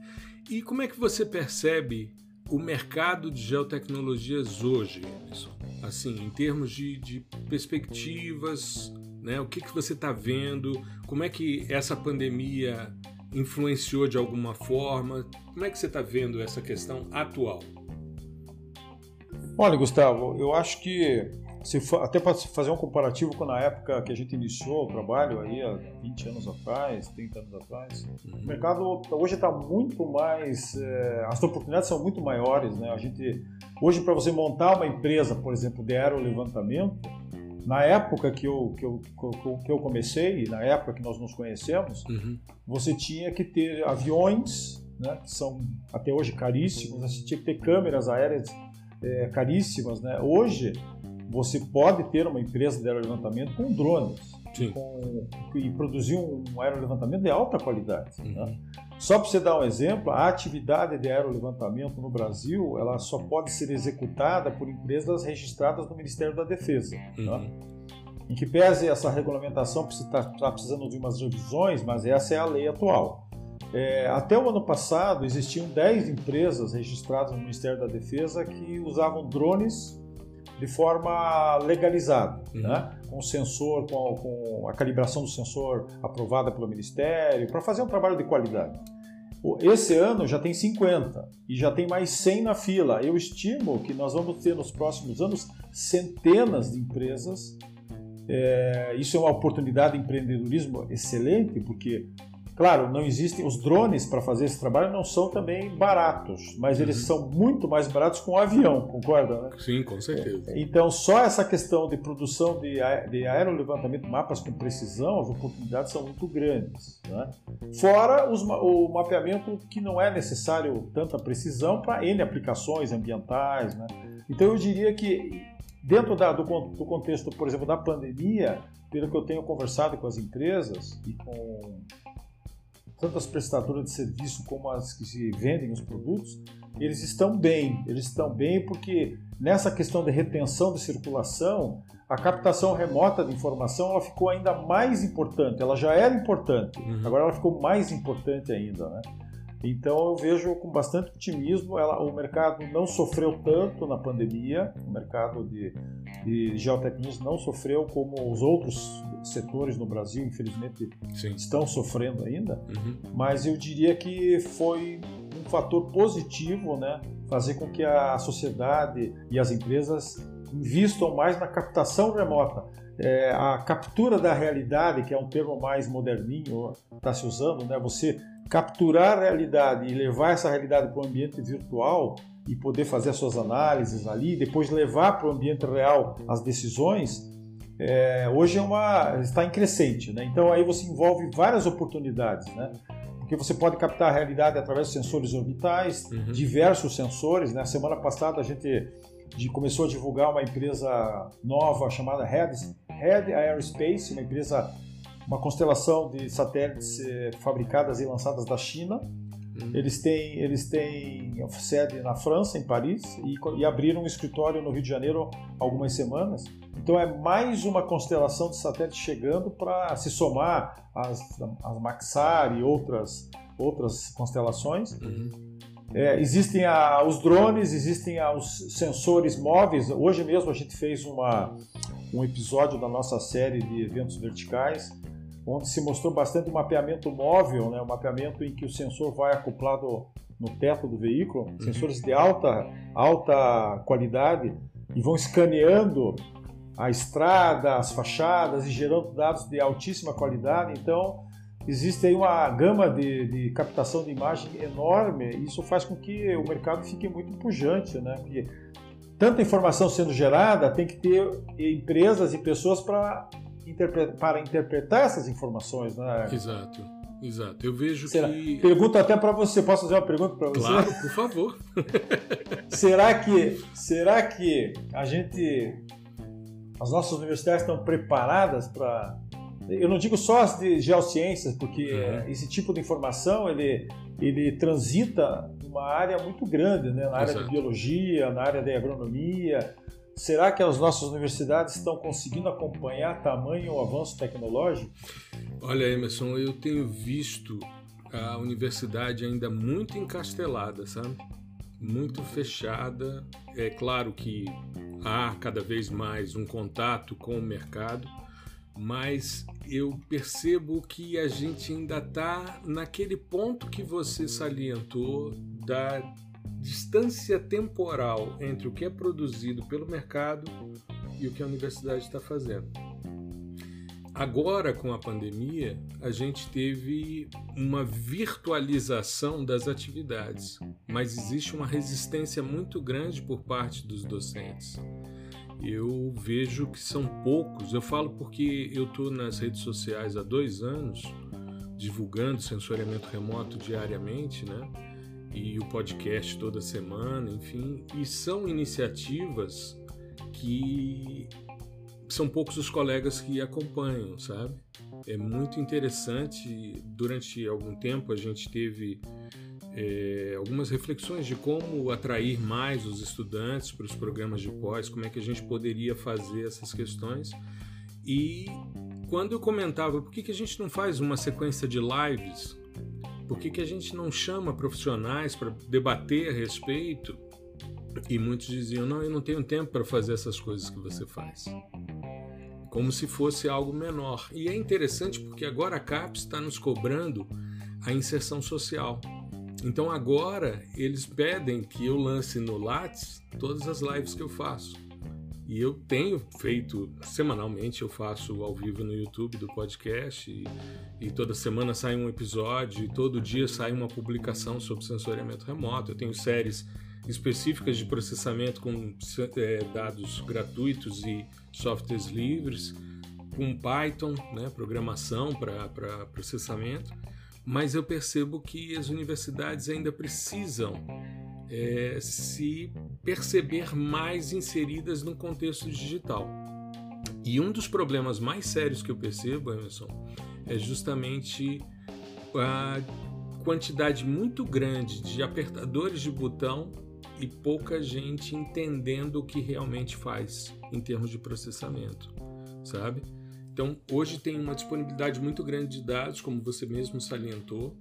E como é que você percebe o mercado de geotecnologias hoje? Assim, em termos de, de perspectivas, né? o que, que você está vendo? Como é que essa pandemia influenciou de alguma forma? Como é que você está vendo essa questão atual? Olha, Gustavo, eu acho que se for, até para fazer um comparativo com na época que a gente iniciou o trabalho aí há 20 anos atrás, 30 anos atrás, uhum. o mercado hoje está muito mais, é, as oportunidades são muito maiores, né? A gente hoje para você montar uma empresa, por exemplo, de aerolevantamento, na época que eu, que eu, que eu comecei, na época que nós nos conhecemos, uhum. você tinha que ter aviões, né, que são até hoje caríssimos, você tinha que ter câmeras aéreas é, caríssimas. Né? Hoje, você pode ter uma empresa de aerolevantamento com drones com, e produzir um aerolevantamento de alta qualidade. Uhum. Né? Só para você dar um exemplo, a atividade de aerolevantamento no Brasil ela só pode ser executada por empresas registradas no Ministério da Defesa. Né? Uhum. Né? Em que pese essa regulamentação está tá precisando de umas revisões, mas essa é a lei atual. É, até o ano passado existiam 10 empresas registradas no Ministério da Defesa que usavam drones de forma legalizada, uhum. né? com sensor, com, com, a calibração do sensor aprovada pelo Ministério, para fazer um trabalho de qualidade. Esse ano já tem 50 e já tem mais 100 na fila. Eu estimo que nós vamos ter nos próximos anos centenas de empresas. É, isso é uma oportunidade de empreendedorismo excelente, porque Claro, não existem os drones para fazer esse trabalho não são também baratos, mas eles uhum. são muito mais baratos com o avião, concorda? Né? Sim, com certeza. Então, só essa questão de produção de, de aerolevantamento, mapas com precisão, as oportunidades são muito grandes. Né? Fora os, o mapeamento que não é necessário tanta precisão para N aplicações ambientais. Né? Então, eu diria que dentro da, do, do contexto, por exemplo, da pandemia, pelo que eu tenho conversado com as empresas e com tanto as prestadoras de serviço como as que se vendem os produtos, eles estão bem. Eles estão bem porque nessa questão de retenção de circulação, a captação remota de informação ela ficou ainda mais importante. Ela já era importante, uhum. agora ela ficou mais importante ainda, né? Então eu vejo com bastante otimismo, ela, o mercado não sofreu tanto na pandemia, o mercado de, de geotecnologia não sofreu como os outros setores no Brasil, infelizmente, Sim. estão sofrendo ainda, uhum. mas eu diria que foi um fator positivo, né, fazer com que a sociedade e as empresas investam mais na captação remota. É, a captura da realidade, que é um termo mais moderninho, está se usando, né? Você capturar a realidade e levar essa realidade para o ambiente virtual e poder fazer as suas análises ali, depois levar para o ambiente real as decisões, é, hoje é uma está em crescente, né? Então aí você envolve várias oportunidades, né? Porque você pode captar a realidade através de sensores orbitais, uhum. diversos sensores. Na né? semana passada a gente começou a divulgar uma empresa nova chamada Red, Red Aerospace, uma empresa uma constelação de satélites eh, fabricadas e lançadas da China. Uhum. Eles têm, eles têm sede na França, em Paris, e, e, abriram um escritório no Rio de Janeiro algumas semanas. Então é mais uma constelação de satélites chegando para se somar às, às Maxar e outras, outras constelações. Uhum. É, existem a, os drones, existem a, os sensores móveis. Hoje mesmo a gente fez uma, um episódio da nossa série de eventos verticais onde se mostrou bastante o mapeamento móvel, né? o mapeamento em que o sensor vai acoplado no teto do veículo, uhum. sensores de alta, alta qualidade, e vão escaneando a estrada, as fachadas e gerando dados de altíssima qualidade. Então, existe aí uma gama de, de captação de imagem enorme, e isso faz com que o mercado fique muito pujante, né? Porque tanta informação sendo gerada, tem que ter empresas e pessoas para para interpretar essas informações, né? Exato. Exato. Eu vejo Será? que. Pergunta até para você. Posso fazer uma pergunta para você? Claro, por favor. será que, será que a gente, as nossas universidades estão preparadas para eu não digo só as de geociências, porque uhum. esse tipo de informação ele, ele transita uma área muito grande, né? na área Exato. de biologia, na área de agronomia, Será que as nossas universidades estão conseguindo acompanhar tamanho avanço tecnológico? Olha, Emerson, eu tenho visto a universidade ainda muito encastelada, sabe? Muito fechada. É claro que há cada vez mais um contato com o mercado, mas eu percebo que a gente ainda está naquele ponto que você salientou da distância temporal entre o que é produzido pelo mercado e o que a universidade está fazendo. Agora, com a pandemia, a gente teve uma virtualização das atividades, mas existe uma resistência muito grande por parte dos docentes. Eu vejo que são poucos, eu falo porque eu estou nas redes sociais há dois anos, divulgando sensoriamento remoto diariamente, né? e o podcast toda semana, enfim, e são iniciativas que são poucos os colegas que acompanham, sabe? É muito interessante. Durante algum tempo a gente teve é, algumas reflexões de como atrair mais os estudantes para os programas de pós, como é que a gente poderia fazer essas questões. E quando eu comentava por que, que a gente não faz uma sequência de lives por que, que a gente não chama profissionais para debater a respeito? E muitos diziam: não, eu não tenho tempo para fazer essas coisas que você faz. Como se fosse algo menor. E é interessante porque agora a CAPES está nos cobrando a inserção social. Então agora eles pedem que eu lance no Lattes todas as lives que eu faço. E eu tenho feito semanalmente, eu faço ao vivo no YouTube do podcast, e, e, toda semana sai um episódio, e todo dia sai uma publicação sobre sensoriamento remoto. Eu tenho séries específicas de processamento com é, dados gratuitos e softwares livres, com Python, né, programação para processamento, mas eu percebo que as universidades ainda precisam é, se perceber mais inseridas no contexto digital. E um dos problemas mais sérios que eu percebo, Emerson, é justamente a quantidade muito grande de apertadores de botão e pouca gente entendendo o que realmente faz em termos de processamento, sabe? Então, hoje tem uma disponibilidade muito grande de dados, como você mesmo salientou,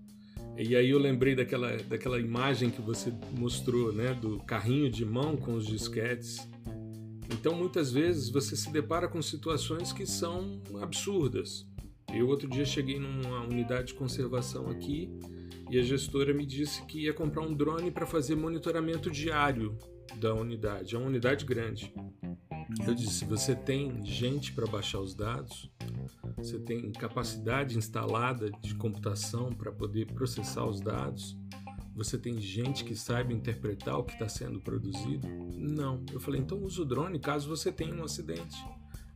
e aí eu lembrei daquela, daquela imagem que você mostrou, né, do carrinho de mão com os disquetes. Então, muitas vezes você se depara com situações que são absurdas. Eu outro dia cheguei numa unidade de conservação aqui e a gestora me disse que ia comprar um drone para fazer monitoramento diário da unidade. É uma unidade grande. Eu disse: você tem gente para baixar os dados? Você tem capacidade instalada de computação para poder processar os dados? Você tem gente que saiba interpretar o que está sendo produzido? Não. Eu falei: então use o drone caso você tenha um acidente.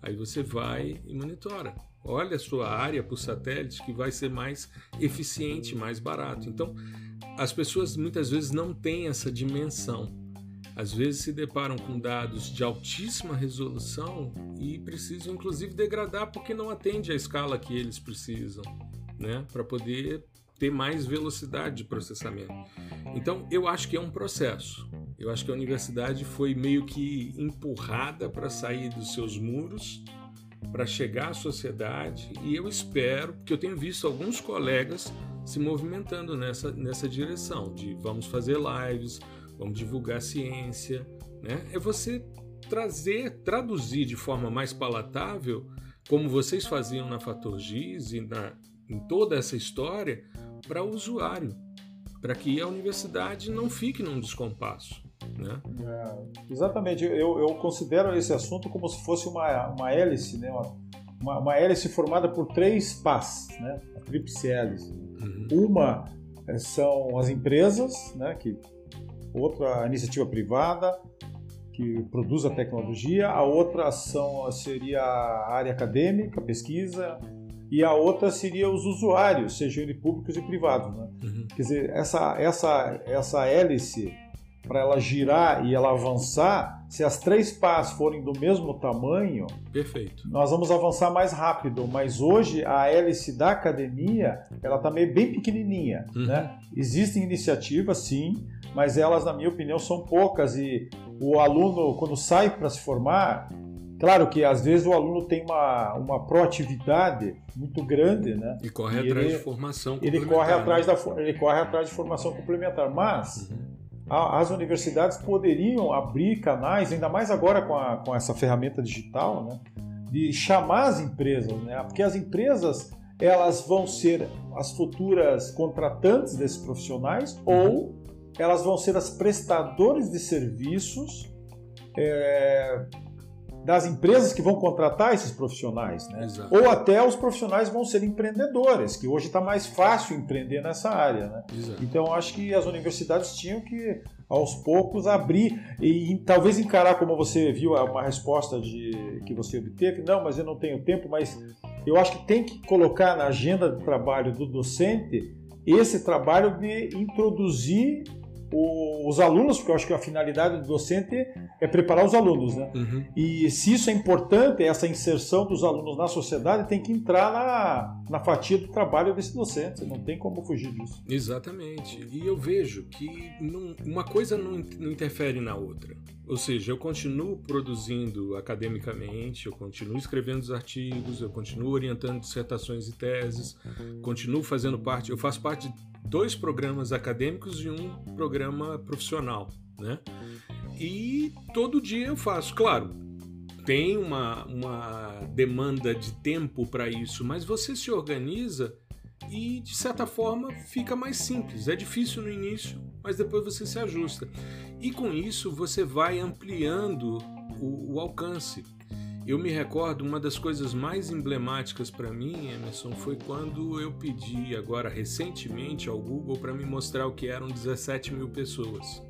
Aí você vai e monitora. Olha a sua área por satélite que vai ser mais eficiente, mais barato. Então, as pessoas muitas vezes não têm essa dimensão às vezes se deparam com dados de altíssima resolução e precisam inclusive degradar porque não atende à escala que eles precisam, né, para poder ter mais velocidade de processamento. Então, eu acho que é um processo. Eu acho que a universidade foi meio que empurrada para sair dos seus muros, para chegar à sociedade, e eu espero, porque eu tenho visto alguns colegas se movimentando nessa, nessa direção, de vamos fazer lives, vamos divulgar a ciência, né? É você trazer, traduzir de forma mais palatável, como vocês faziam na Fator Giz e na, em toda essa história, para o usuário, para que a universidade não fique num descompasso. Né? É, exatamente, eu, eu, considero esse assunto como se fosse uma, uma hélice, né? uma, uma hélice formada por três pás, né? a tríplice hélice. Uhum. Uma é, são as empresas, né? que outra iniciativa privada que produz a tecnologia, a outra ação seria a área acadêmica, pesquisa, e a outra seria os usuários, sejam eles públicos e privados. Né? Uhum. Quer dizer, essa, essa, essa hélice, para ela girar e ela avançar, se as três pás forem do mesmo tamanho, perfeito. Nós vamos avançar mais rápido. Mas hoje a hélice da academia, ela está meio bem pequenininha. Uhum. Né? Existem iniciativas, sim, mas elas, na minha opinião, são poucas e o aluno, quando sai para se formar, claro que às vezes o aluno tem uma, uma proatividade muito grande, né? E corre e atrás ele, de formação ele corre atrás da ele corre atrás de formação complementar, mas uhum. as universidades poderiam abrir canais, ainda mais agora com, a, com essa ferramenta digital, né? De chamar as empresas, né? Porque as empresas elas vão ser as futuras contratantes desses profissionais uhum. ou elas vão ser as prestadoras de serviços é, das empresas que vão contratar esses profissionais, né? Ou até os profissionais vão ser empreendedores, que hoje está mais fácil empreender nessa área, né? Então acho que as universidades tinham que aos poucos abrir e, e, talvez encarar como você viu uma resposta de que você obteve, não, mas eu não tenho tempo, mas eu acho que tem que colocar na agenda de trabalho do docente esse trabalho de introduzir o, os alunos, porque eu acho que a finalidade do docente é preparar os alunos, né? Uhum. E se isso é importante, essa inserção dos alunos na sociedade tem que entrar na, na fatia do trabalho desse docente, não tem como fugir disso. Exatamente. E eu vejo que não, uma coisa não, não interfere na outra. Ou seja, eu continuo produzindo academicamente, eu continuo escrevendo os artigos, eu continuo orientando dissertações e teses, continuo fazendo parte, eu faço parte de dois programas acadêmicos e um programa profissional, né? E todo dia eu faço, claro, tem uma, uma demanda de tempo para isso, mas você se organiza e de certa forma fica mais simples. É difícil no início, mas depois você se ajusta. E com isso você vai ampliando o, o alcance. Eu me recordo, uma das coisas mais emblemáticas para mim, Emerson, foi quando eu pedi agora recentemente ao Google para me mostrar o que eram 17 mil pessoas.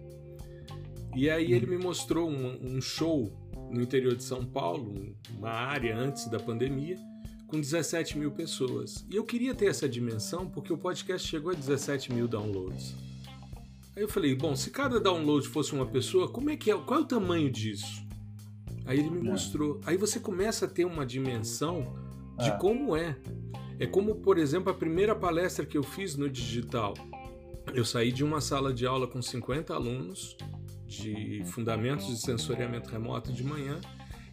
E aí ele me mostrou um, um show no interior de São Paulo, uma área antes da pandemia, com 17 mil pessoas. E eu queria ter essa dimensão porque o podcast chegou a 17 mil downloads. Aí eu falei, bom, se cada download fosse uma pessoa, como é que é? Qual é o tamanho disso? Aí ele me é. mostrou. Aí você começa a ter uma dimensão de é. como é. É como, por exemplo, a primeira palestra que eu fiz no digital. Eu saí de uma sala de aula com 50 alunos de fundamentos de sensoriamento remoto de manhã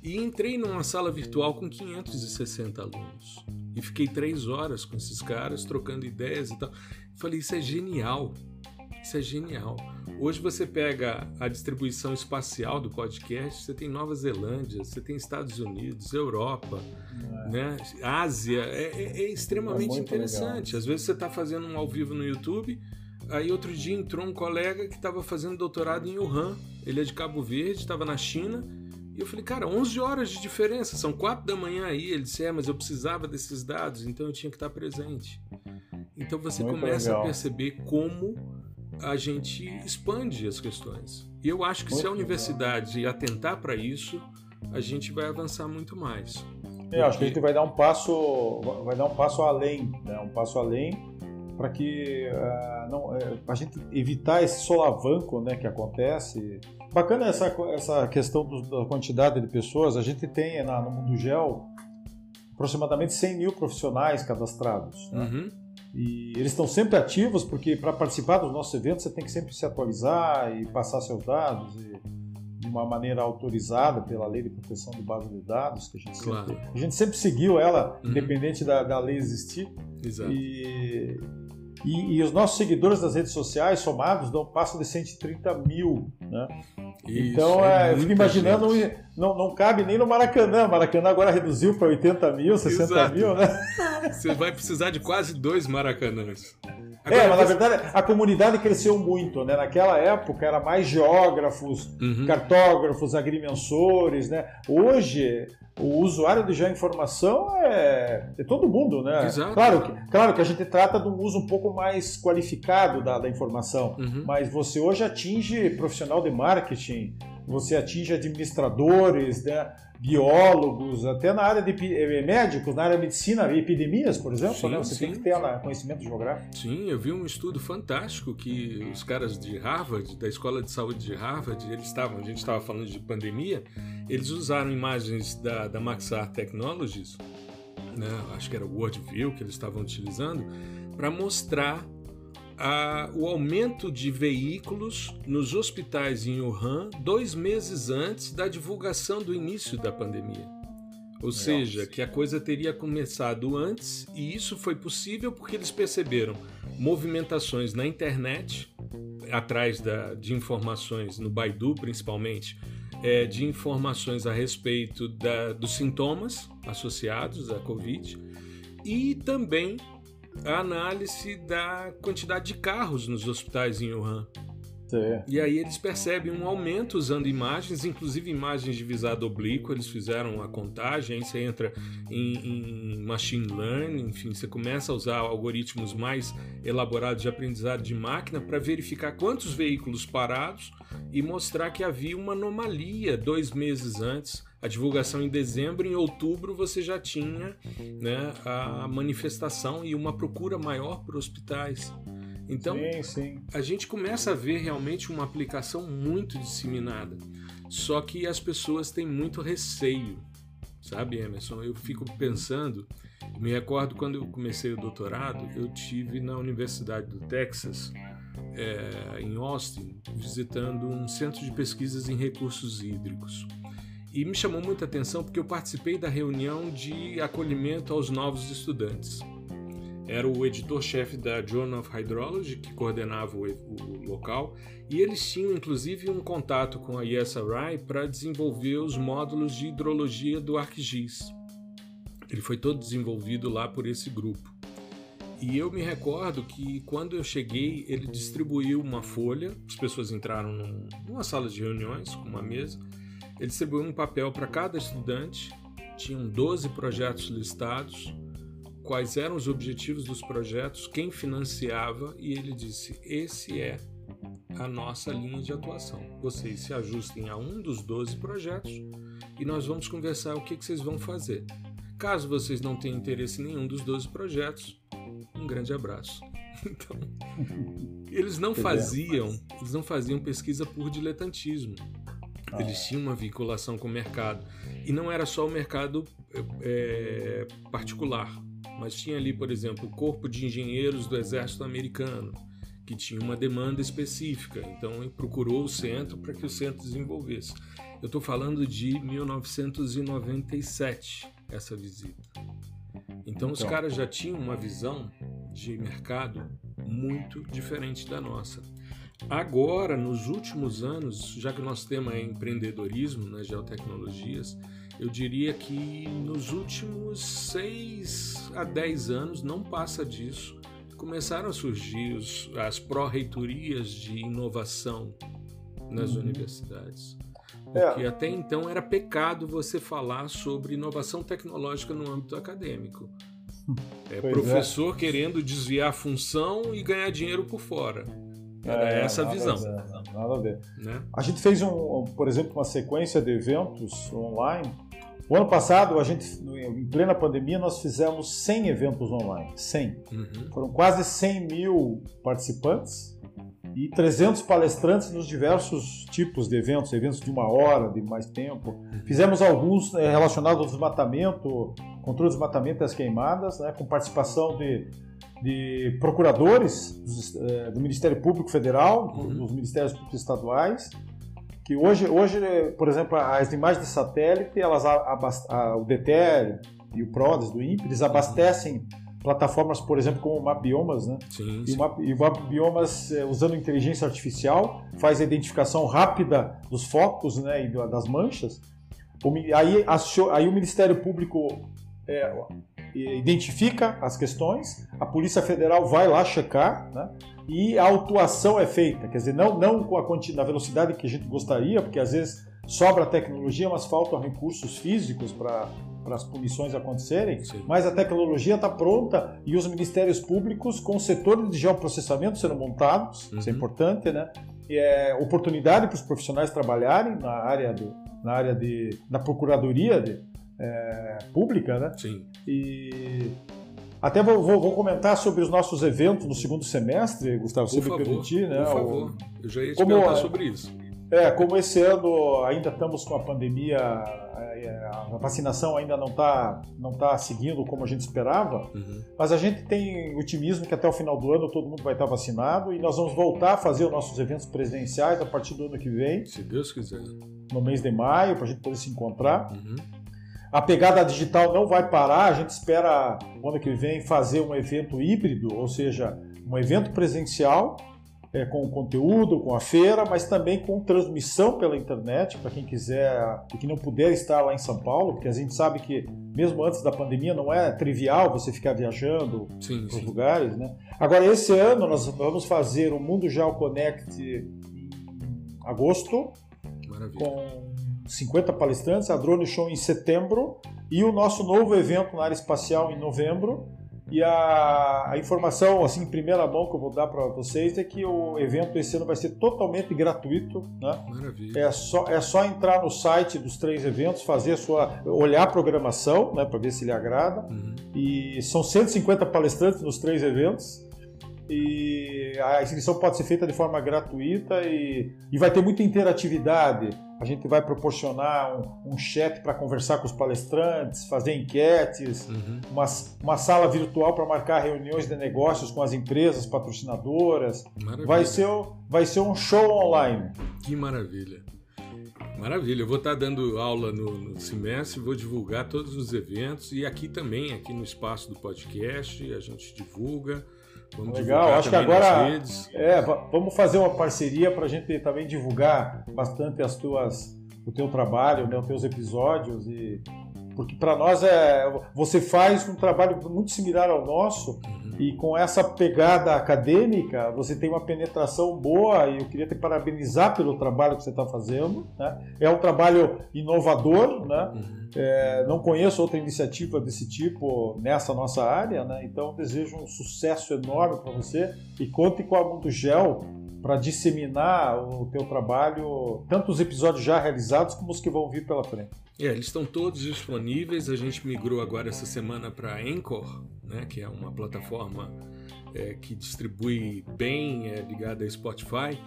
e entrei numa sala virtual com 560 alunos. E fiquei três horas com esses caras, trocando ideias e tal. Falei, isso é genial. Isso é genial. Hoje você pega a distribuição espacial do podcast, você tem Nova Zelândia, você tem Estados Unidos, Europa, é. né? Ásia. É, é, é extremamente é interessante. Legal. Às vezes você está fazendo um ao vivo no YouTube, aí outro dia entrou um colega que estava fazendo doutorado em Wuhan. Ele é de Cabo Verde, estava na China e eu falei, cara, 11 horas de diferença, são 4 da manhã aí. Ele disse, é, mas eu precisava desses dados, então eu tinha que estar presente. Então você Muito começa legal. a perceber como a gente expande as questões. E eu acho que se a universidade atentar para isso, a gente vai avançar muito mais. É, acho que a gente vai dar um passo, vai dar um passo além, né? um passo além para que uh, não, uh, a gente evitar esse solavanco né, que acontece Bacana essa, essa questão do, da quantidade de pessoas. A gente tem na, no Mundo Gel aproximadamente 100 mil profissionais cadastrados. Né? Uhum. E eles estão sempre ativos, porque para participar dos nossos eventos você tem que sempre se atualizar e passar seus dados de uma maneira autorizada pela lei de proteção de base de dados, que a gente, claro. sempre, a gente sempre seguiu ela, uhum. independente da, da lei existir. Exato. E, e, e, os nossos seguidores das redes sociais somados dão passo de 130 mil. Né? Isso, então, é, é eu fico imaginando, não, não cabe nem no Maracanã. Maracanã agora reduziu para 80 mil, 60 Exato. mil, né? Você vai precisar de quase dois Maracanãs. É, agora, é, mas na verdade a comunidade cresceu muito, né? Naquela época era mais geógrafos, uhum. cartógrafos, agrimensores, né? Hoje o usuário de geoinformação é, é todo mundo, né? Exato. Claro que, claro que a gente trata de um uso um pouco mais qualificado da, da informação, uhum. mas você hoje atinge profissional de marketing, você atinge administradores, né? biólogos, até na área de eh, médicos, na área de medicina, epidemias, por exemplo, sim, né? você sim. tem que ter conhecimento geográfico. Sim, eu vi um estudo fantástico que os caras de Harvard, da Escola de Saúde de Harvard, eles estavam, a gente estava falando de pandemia, eles usaram imagens da, da Maxar Technologies, né? acho que era o Worldview que eles estavam utilizando, para mostrar a, o aumento de veículos nos hospitais em Wuhan dois meses antes da divulgação do início da pandemia. Ou seja, que a coisa teria começado antes, e isso foi possível porque eles perceberam movimentações na internet, atrás da, de informações, no Baidu principalmente, é, de informações a respeito da, dos sintomas associados à Covid, e também a análise da quantidade de carros nos hospitais em Wuhan. Sim. E aí eles percebem um aumento usando imagens, inclusive imagens de visado oblíquo, eles fizeram a contagem, você entra em, em machine learning, enfim, você começa a usar algoritmos mais elaborados de aprendizado de máquina para verificar quantos veículos parados e mostrar que havia uma anomalia dois meses antes a divulgação em dezembro, em outubro você já tinha né, a manifestação e uma procura maior por hospitais. Então, sim, sim. a gente começa a ver realmente uma aplicação muito disseminada. Só que as pessoas têm muito receio, sabe, Emerson? Eu fico pensando, me recordo quando eu comecei o doutorado, eu tive na Universidade do Texas, é, em Austin, visitando um centro de pesquisas em recursos hídricos. E me chamou muita atenção porque eu participei da reunião de acolhimento aos novos estudantes. Era o editor-chefe da Journal of Hydrology que coordenava o, o, local e eles tinham inclusive um contato com a ESRI para desenvolver os módulos de hidrologia do ArcGIS. Ele foi todo desenvolvido lá por esse grupo. E eu me recordo que quando eu cheguei, ele distribuiu uma folha, as pessoas entraram num, numa sala de reuniões com uma mesa Ele distribuiu um papel para cada estudante, tinham 12 projetos listados, quais eram os objetivos dos projetos, quem financiava, e ele disse: esse é a nossa linha de atuação. Vocês se ajustem a um dos 12 projetos e nós vamos conversar o que, que vocês vão fazer. Caso vocês não tenham interesse em nenhum dos 12 projetos, um grande abraço. Então, eles não faziam, eles não faziam pesquisa por diletantismo. Ah. Eles tinham uma vinculação com o mercado. E não era só o mercado é, particular, mas tinha ali, por exemplo, o Corpo de Engenheiros do Exército Americano, que tinha uma demanda específica. Então, ele procurou o centro para que o centro desenvolvesse. Eu estou falando de 1997, essa visita. Então, os então. caras já tinham uma visão de mercado muito diferente da nossa. Agora, nos últimos anos, já que o nosso tema é empreendedorismo nas geotecnologias, eu diria que nos últimos 6 a 10 anos, não passa disso, começaram a surgir os, as pró-reitorias de inovação nas uhum. universidades. Porque é. até então era pecado você falar sobre inovação tecnológica no âmbito acadêmico. É pois professor é. querendo desviar a função e ganhar dinheiro por fora. Era é, essa a visão. A ver, nada a ver. Né? A gente fez, um, por exemplo, uma sequência de eventos online. O ano passado, a gente, em plena pandemia, nós fizemos 100 eventos online. 100. Uhum. Foram quase 100 mil participantes e 300 palestrantes nos diversos tipos de eventos, eventos de uma hora, de mais tempo. Fizemos alguns eh, relacionados ao desmatamento, controle do desmatamento e as queimadas, né, com participação de, de procuradores do, do Ministério Público Federal, uhum. dos Ministérios Públicos Estaduais, que hoje, hoje, por exemplo, as imagens de satélite, elas, o DETER e o PRODES do INPE, eles abastecem plataformas, por exemplo, como o MapBiomas, né? Sim, sim. E o MapBiomas, é, usando inteligência artificial, faz a identificação rápida dos focos né, e das manchas. Aí, aí o Ministério Público é, identifica as questões, a Polícia Federal vai lá checar, né? E a autuação é feita, quer dizer, não, não com a na velocidade que a gente gostaria, porque às vezes sobra tecnologia, mas faltam recursos físicos para as punições acontecerem, Sim. mas a tecnologia está pronta e os ministérios públicos com setores de geoprocessamento sendo montados, uhum. isso é uhum. importante, né? E é oportunidade para os profissionais trabalharem na área do, na área de na procuradoria de, é, pública, né? Sim. E até vou, vou, vou, comentar sobre os nossos eventos no segundo semestre, Gustavo, se me permitir, né? Por favor. Eu já ia te Como, sobre isso. É, como esse ano ainda estamos com a pandemia, é, a vacinação ainda não está não tá seguindo como a gente esperava, uhum. mas a gente tem otimismo que até o final do ano todo mundo vai estar vacinado e nós vamos voltar a fazer os nossos eventos presenciais a partir do ano que vem. Se Deus quiser. No mês de maio, para a gente poder se encontrar. Uhum. A pegada digital não vai parar, a gente espera o ano que vem fazer um evento híbrido, ou seja, um evento presencial é, com o conteúdo, com a feira, mas também com transmissão pela internet para quem quiser e que não puder estar lá em São Paulo, porque a gente sabe que mesmo antes da pandemia não é trivial você ficar viajando para os lugares, né? Agora esse ano nós vamos fazer o Mundo Geo Connect em agosto Maravilha. com 50 palestrantes, a Drone Show em setembro e o nosso novo evento na área espacial em novembro e a, a, informação, assim, em primeira mão que eu vou dar para vocês é que o evento esse ano vai ser totalmente gratuito. Né? Maravilha. É só, é só entrar no site dos três eventos, fazer a sua. olhar a programação, né, para ver se lhe agrada. Uhum. E são 150 palestrantes nos três eventos e a inscrição pode ser feita de forma gratuita e, e vai ter muita interatividade. A gente vai proporcionar um, um chat para conversar com os palestrantes, fazer enquetes, uhum. uma, uma sala virtual para marcar reuniões de negócios com as empresas patrocinadoras. Vai ser, vai ser um show online. Que maravilha! Maravilha, eu vou estar dando aula no, no, semestre, vou divulgar todos os eventos e aqui também, aqui no espaço do podcast, a gente divulga. Vamos Legal, acho que agora é, vamos fazer uma parceria para a gente também divulgar bastante as tuas, o teu trabalho, né, os teus episódios e, porque para nós é você faz um trabalho muito similar ao nosso uhum. e com essa pegada acadêmica você tem uma penetração boa e eu queria te parabenizar pelo trabalho que você está fazendo. Né? É um trabalho inovador, né? Uhum. É, não conheço outra iniciativa desse tipo nessa nossa área, né? então desejo um sucesso enorme para você e conte com a Mundo Gel para disseminar o teu trabalho, tanto os episódios já realizados como os que vão vir pela frente. É, eles estão todos disponíveis. A gente migrou agora essa semana para Anchor, né, que é uma plataforma é, que distribui bem, é, ligada a Spotify.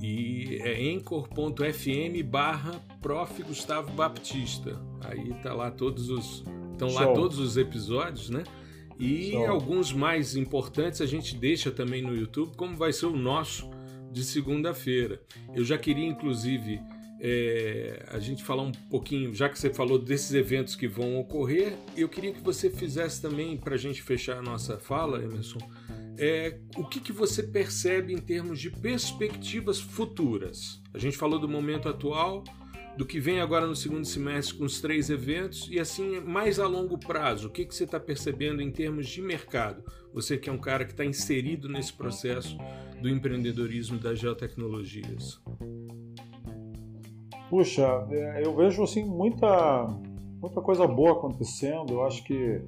E é anchor.fm barra Prof. Gustavo Baptista. Aí tá lá todos os. Estão lá todos os episódios, né? E Show. alguns mais importantes a gente deixa também no YouTube, como vai ser o nosso de segunda-feira. Eu já queria, inclusive, é, a gente falar um pouquinho, já que você falou desses eventos que vão ocorrer, eu queria que você fizesse também, para a gente fechar a nossa fala, Emerson, é, o que, que você percebe em termos de perspectivas futuras? A gente falou do momento atual, do que vem agora no segundo semestre com os três eventos e assim mais a longo prazo, o que, que você está percebendo em termos de mercado? Você que é um cara que está inserido nesse processo do empreendedorismo das geotecnologias. Puxa, é, eu vejo assim muita muita coisa boa acontecendo. Eu acho que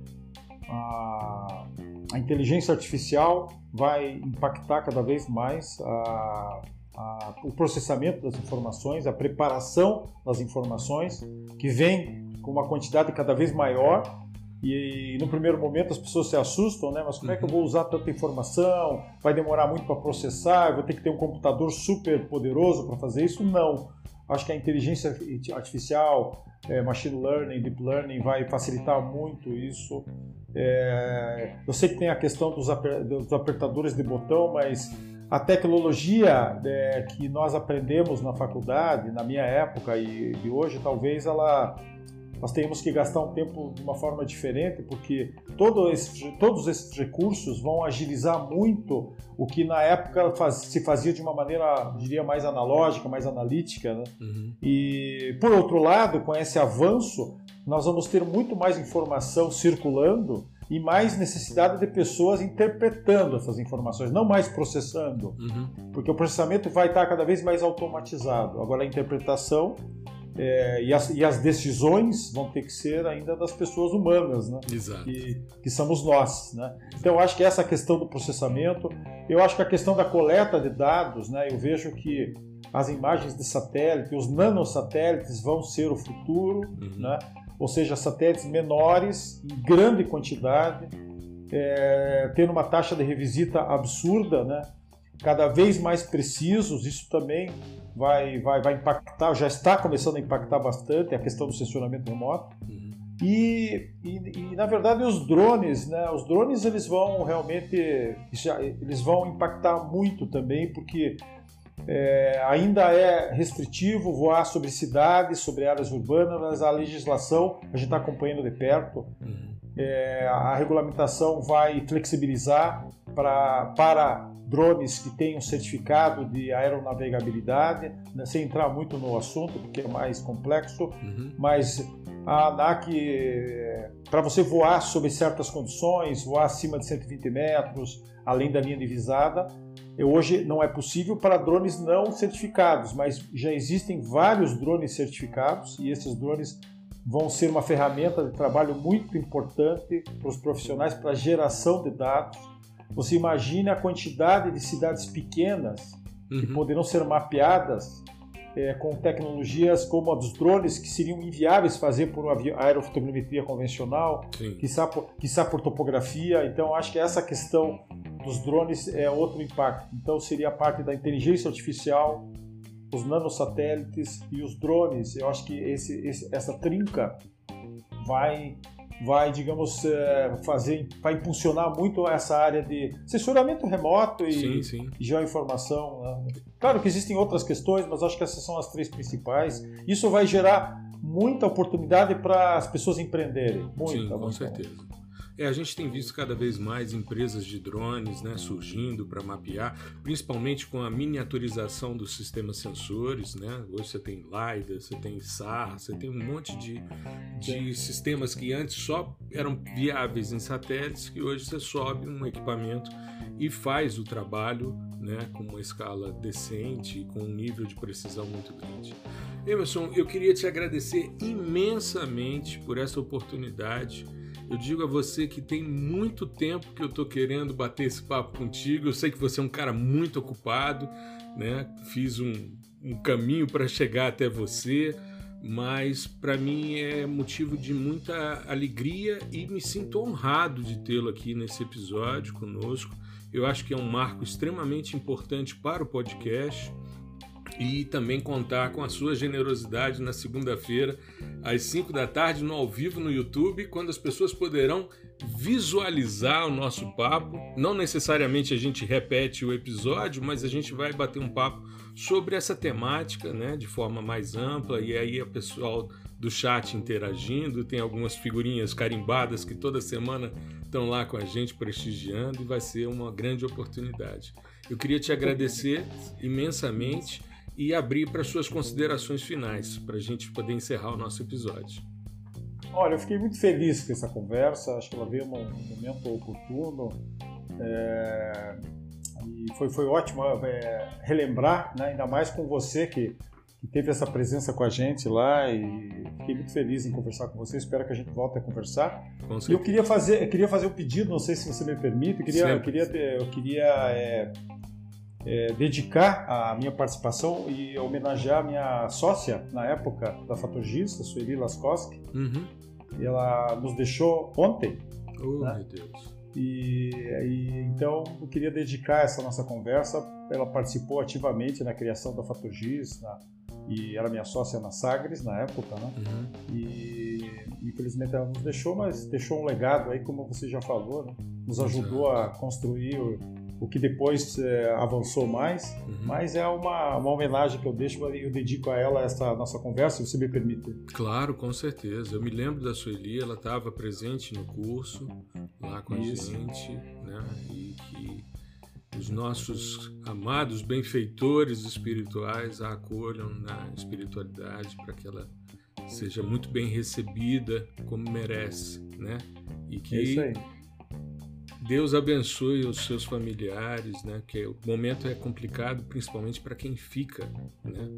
a, a inteligência artificial vai impactar cada vez mais a a, o processamento das informações, a preparação das informações, que vem com uma quantidade cada vez maior. E, e no primeiro momento as pessoas se assustam, né? Mas como é que eu vou usar tanta informação? Vai demorar muito para processar? Eu vou ter que ter um computador super poderoso para fazer isso? Não. Acho que a inteligência artificial, é, machine learning, deep learning vai facilitar muito isso. É, eu sei que tem a questão dos, dos apertadores de botão, mas a tecnologia é, que nós aprendemos na faculdade, na minha época e de hoje, talvez ela nós tenhamos que gastar um tempo de uma forma diferente, porque todo esse, todos esses recursos vão agilizar muito o que na época faz, se fazia de uma maneira, diria, mais analógica, mais analítica. Né? Uhum. E, por outro lado, com esse avanço, nós vamos ter muito mais informação circulando e mais necessidade de pessoas interpretando essas informações, não mais processando, uhum. porque o processamento vai estar cada vez mais automatizado. Agora a interpretação é, e, as, e, as, decisões vão ter que ser ainda das pessoas humanas, né? Exato. Que, que somos nós, né? Então eu acho que essa questão do processamento, eu acho que a questão da coleta de dados, né? Eu vejo que as imagens de satélite, os nanosatélites vão ser o futuro, uhum. né? Ou seja, satélites menores, em grande quantidade, é, tendo uma taxa de revisita absurda, né? cada vez mais precisos, isso também vai, vai, vai impactar, já está começando a impactar bastante a questão do sensoramento remoto. Uhum. E, e, e, na verdade os drones, né? Os drones eles vão realmente eles vão impactar muito também porque é, ainda é restritivo voar sobre cidades, sobre áreas urbanas, a legislação a gente está acompanhando de perto. Uhum. É, a regulamentação vai flexibilizar pra, para drones que tenham certificado de aeronavegabilidade, né, sem entrar muito no assunto, porque é mais complexo, uhum. mas a ANAC, para você voar sob certas condições, voar acima de 120 metros, além da linha divisada, Hoje não é possível para drones não certificados, mas já existem vários drones certificados e esses drones vão ser uma ferramenta de trabalho muito importante para os profissionais para geração de dados. Você imagine a quantidade de cidades pequenas uhum. que poderão ser mapeadas é, com tecnologias como a dos drones, que seriam inviáveis fazer por uma aerofotogrametria convencional, quiçá por, quiçá por topografia. Então, acho que essa questão dos drones é outro impacto. Então, seria a parte da inteligência artificial, os nanosatélites e os drones. Eu acho que esse, esse, essa trinca vai vai, digamos, é, fazer, vai impulsionar muito essa área de censuramento remoto e, sim, sim. geoinformação. Né? Claro que existem outras questões, mas acho que essas são as três principais. Isso vai gerar muita oportunidade para as pessoas empreenderem. Muita, sim, com certeza. É, a gente tem visto cada vez mais empresas de drones né, surgindo para mapear, principalmente com a miniaturização dos sistemas sensores. Né? Hoje você tem LiDAR, você tem SAR, você tem um monte de, de sistemas que antes só eram viáveis em satélites, que hoje você sobe um equipamento e faz o trabalho né, com uma escala decente e com um nível de precisão muito grande. Emerson, eu queria te agradecer imensamente por essa oportunidade eu digo a você que tem muito tempo que eu estou querendo bater esse papo contigo. Eu sei que você é um cara muito ocupado, né? Fiz um, um caminho para chegar até você, mas para mim é motivo de muita alegria e me sinto honrado de tê-lo aqui nesse episódio conosco. Eu acho que é um marco extremamente importante para o podcast e também contar com a sua generosidade na segunda-feira, às 5 da tarde, no ao vivo no YouTube, quando as pessoas poderão visualizar o nosso papo. Não necessariamente a gente repete o episódio, mas a gente vai bater um papo sobre essa temática, né, de forma mais ampla, e aí o pessoal do chat interagindo, tem algumas figurinhas carimbadas que toda semana estão lá com a gente prestigiando e vai ser uma grande oportunidade. Eu queria te agradecer imensamente e abrir para suas considerações finais, para a gente poder encerrar o nosso episódio. Olha, eu fiquei muito feliz com essa conversa, acho que ela veio num momento oportuno. É, e foi, foi ótimo é, relembrar, né, ainda mais com você que, que, teve essa presença com a gente lá e fiquei muito feliz em conversar com você. Espero que a gente volte a conversar. E eu queria fazer, eu queria fazer um pedido, não sei se você me permite. Eu queria, eu queria, eu queria é, é, dedicar a minha participação e homenagear a minha sócia na época da Fatogista, Sueli Laskowski. Uhum. Ela nos deixou ontem. Oh, né? meu Deus. E, e, então eu queria dedicar essa nossa conversa. Ela participou ativamente na criação da Fatogis na, e era minha sócia na Sagres na época, né? Uhum. E infelizmente ela nos deixou, mas deixou um legado aí, como você já falou, né? nos ajudou a construir o que depois é, avançou mais, uhum. mas é uma, uma homenagem que eu deixo, eu dedico a ela essa nossa conversa, se você me permite. Claro, com certeza. Eu me lembro da Sueli, ela estava presente no curso, lá com Isso. a gente, né? E que os nossos amados benfeitores espirituais a acolham na espiritualidade para que ela seja muito bem recebida como merece, né? E que é isso aí Deus abençoe os seus familiares, né? Que o momento é complicado, principalmente para quem fica, né?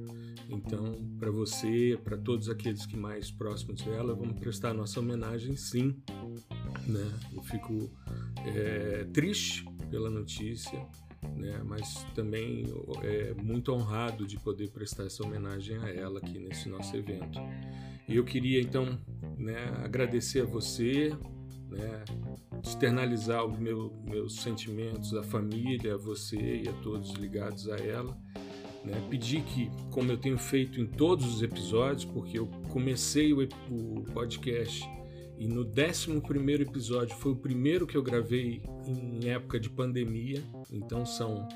Então, para você, para todos aqueles que mais próximos dela, vamos prestar nossa homenagem, sim, né? Eu fico é, triste pela notícia, né? Mas também é muito honrado de poder prestar essa homenagem a ela aqui nesse nosso evento. E eu queria então, né? Agradecer a você né? externalizar os meu, meus sentimentos à família, a você e a todos ligados a ela. Né? Pedir que, como eu tenho feito em todos os episódios, porque eu comecei o, o podcast e no 11 episódio foi o primeiro que eu gravei em época de pandemia, então são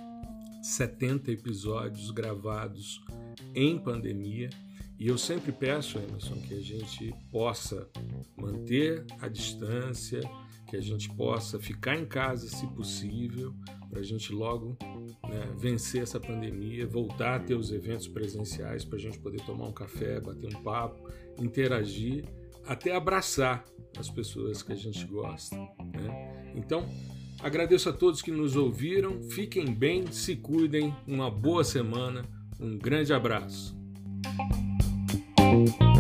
70 episódios gravados em pandemia. E eu sempre peço, Emerson, que a gente possa manter a distância, que a gente possa ficar em casa se possível, para a gente logo né, vencer essa pandemia, voltar a ter os eventos presenciais, para a gente poder tomar um café, bater um papo, interagir, até abraçar as pessoas que a gente gosta. Né? Então, agradeço a todos que nos ouviram, fiquem bem, se cuidem, uma boa semana, um grande abraço. Thank you.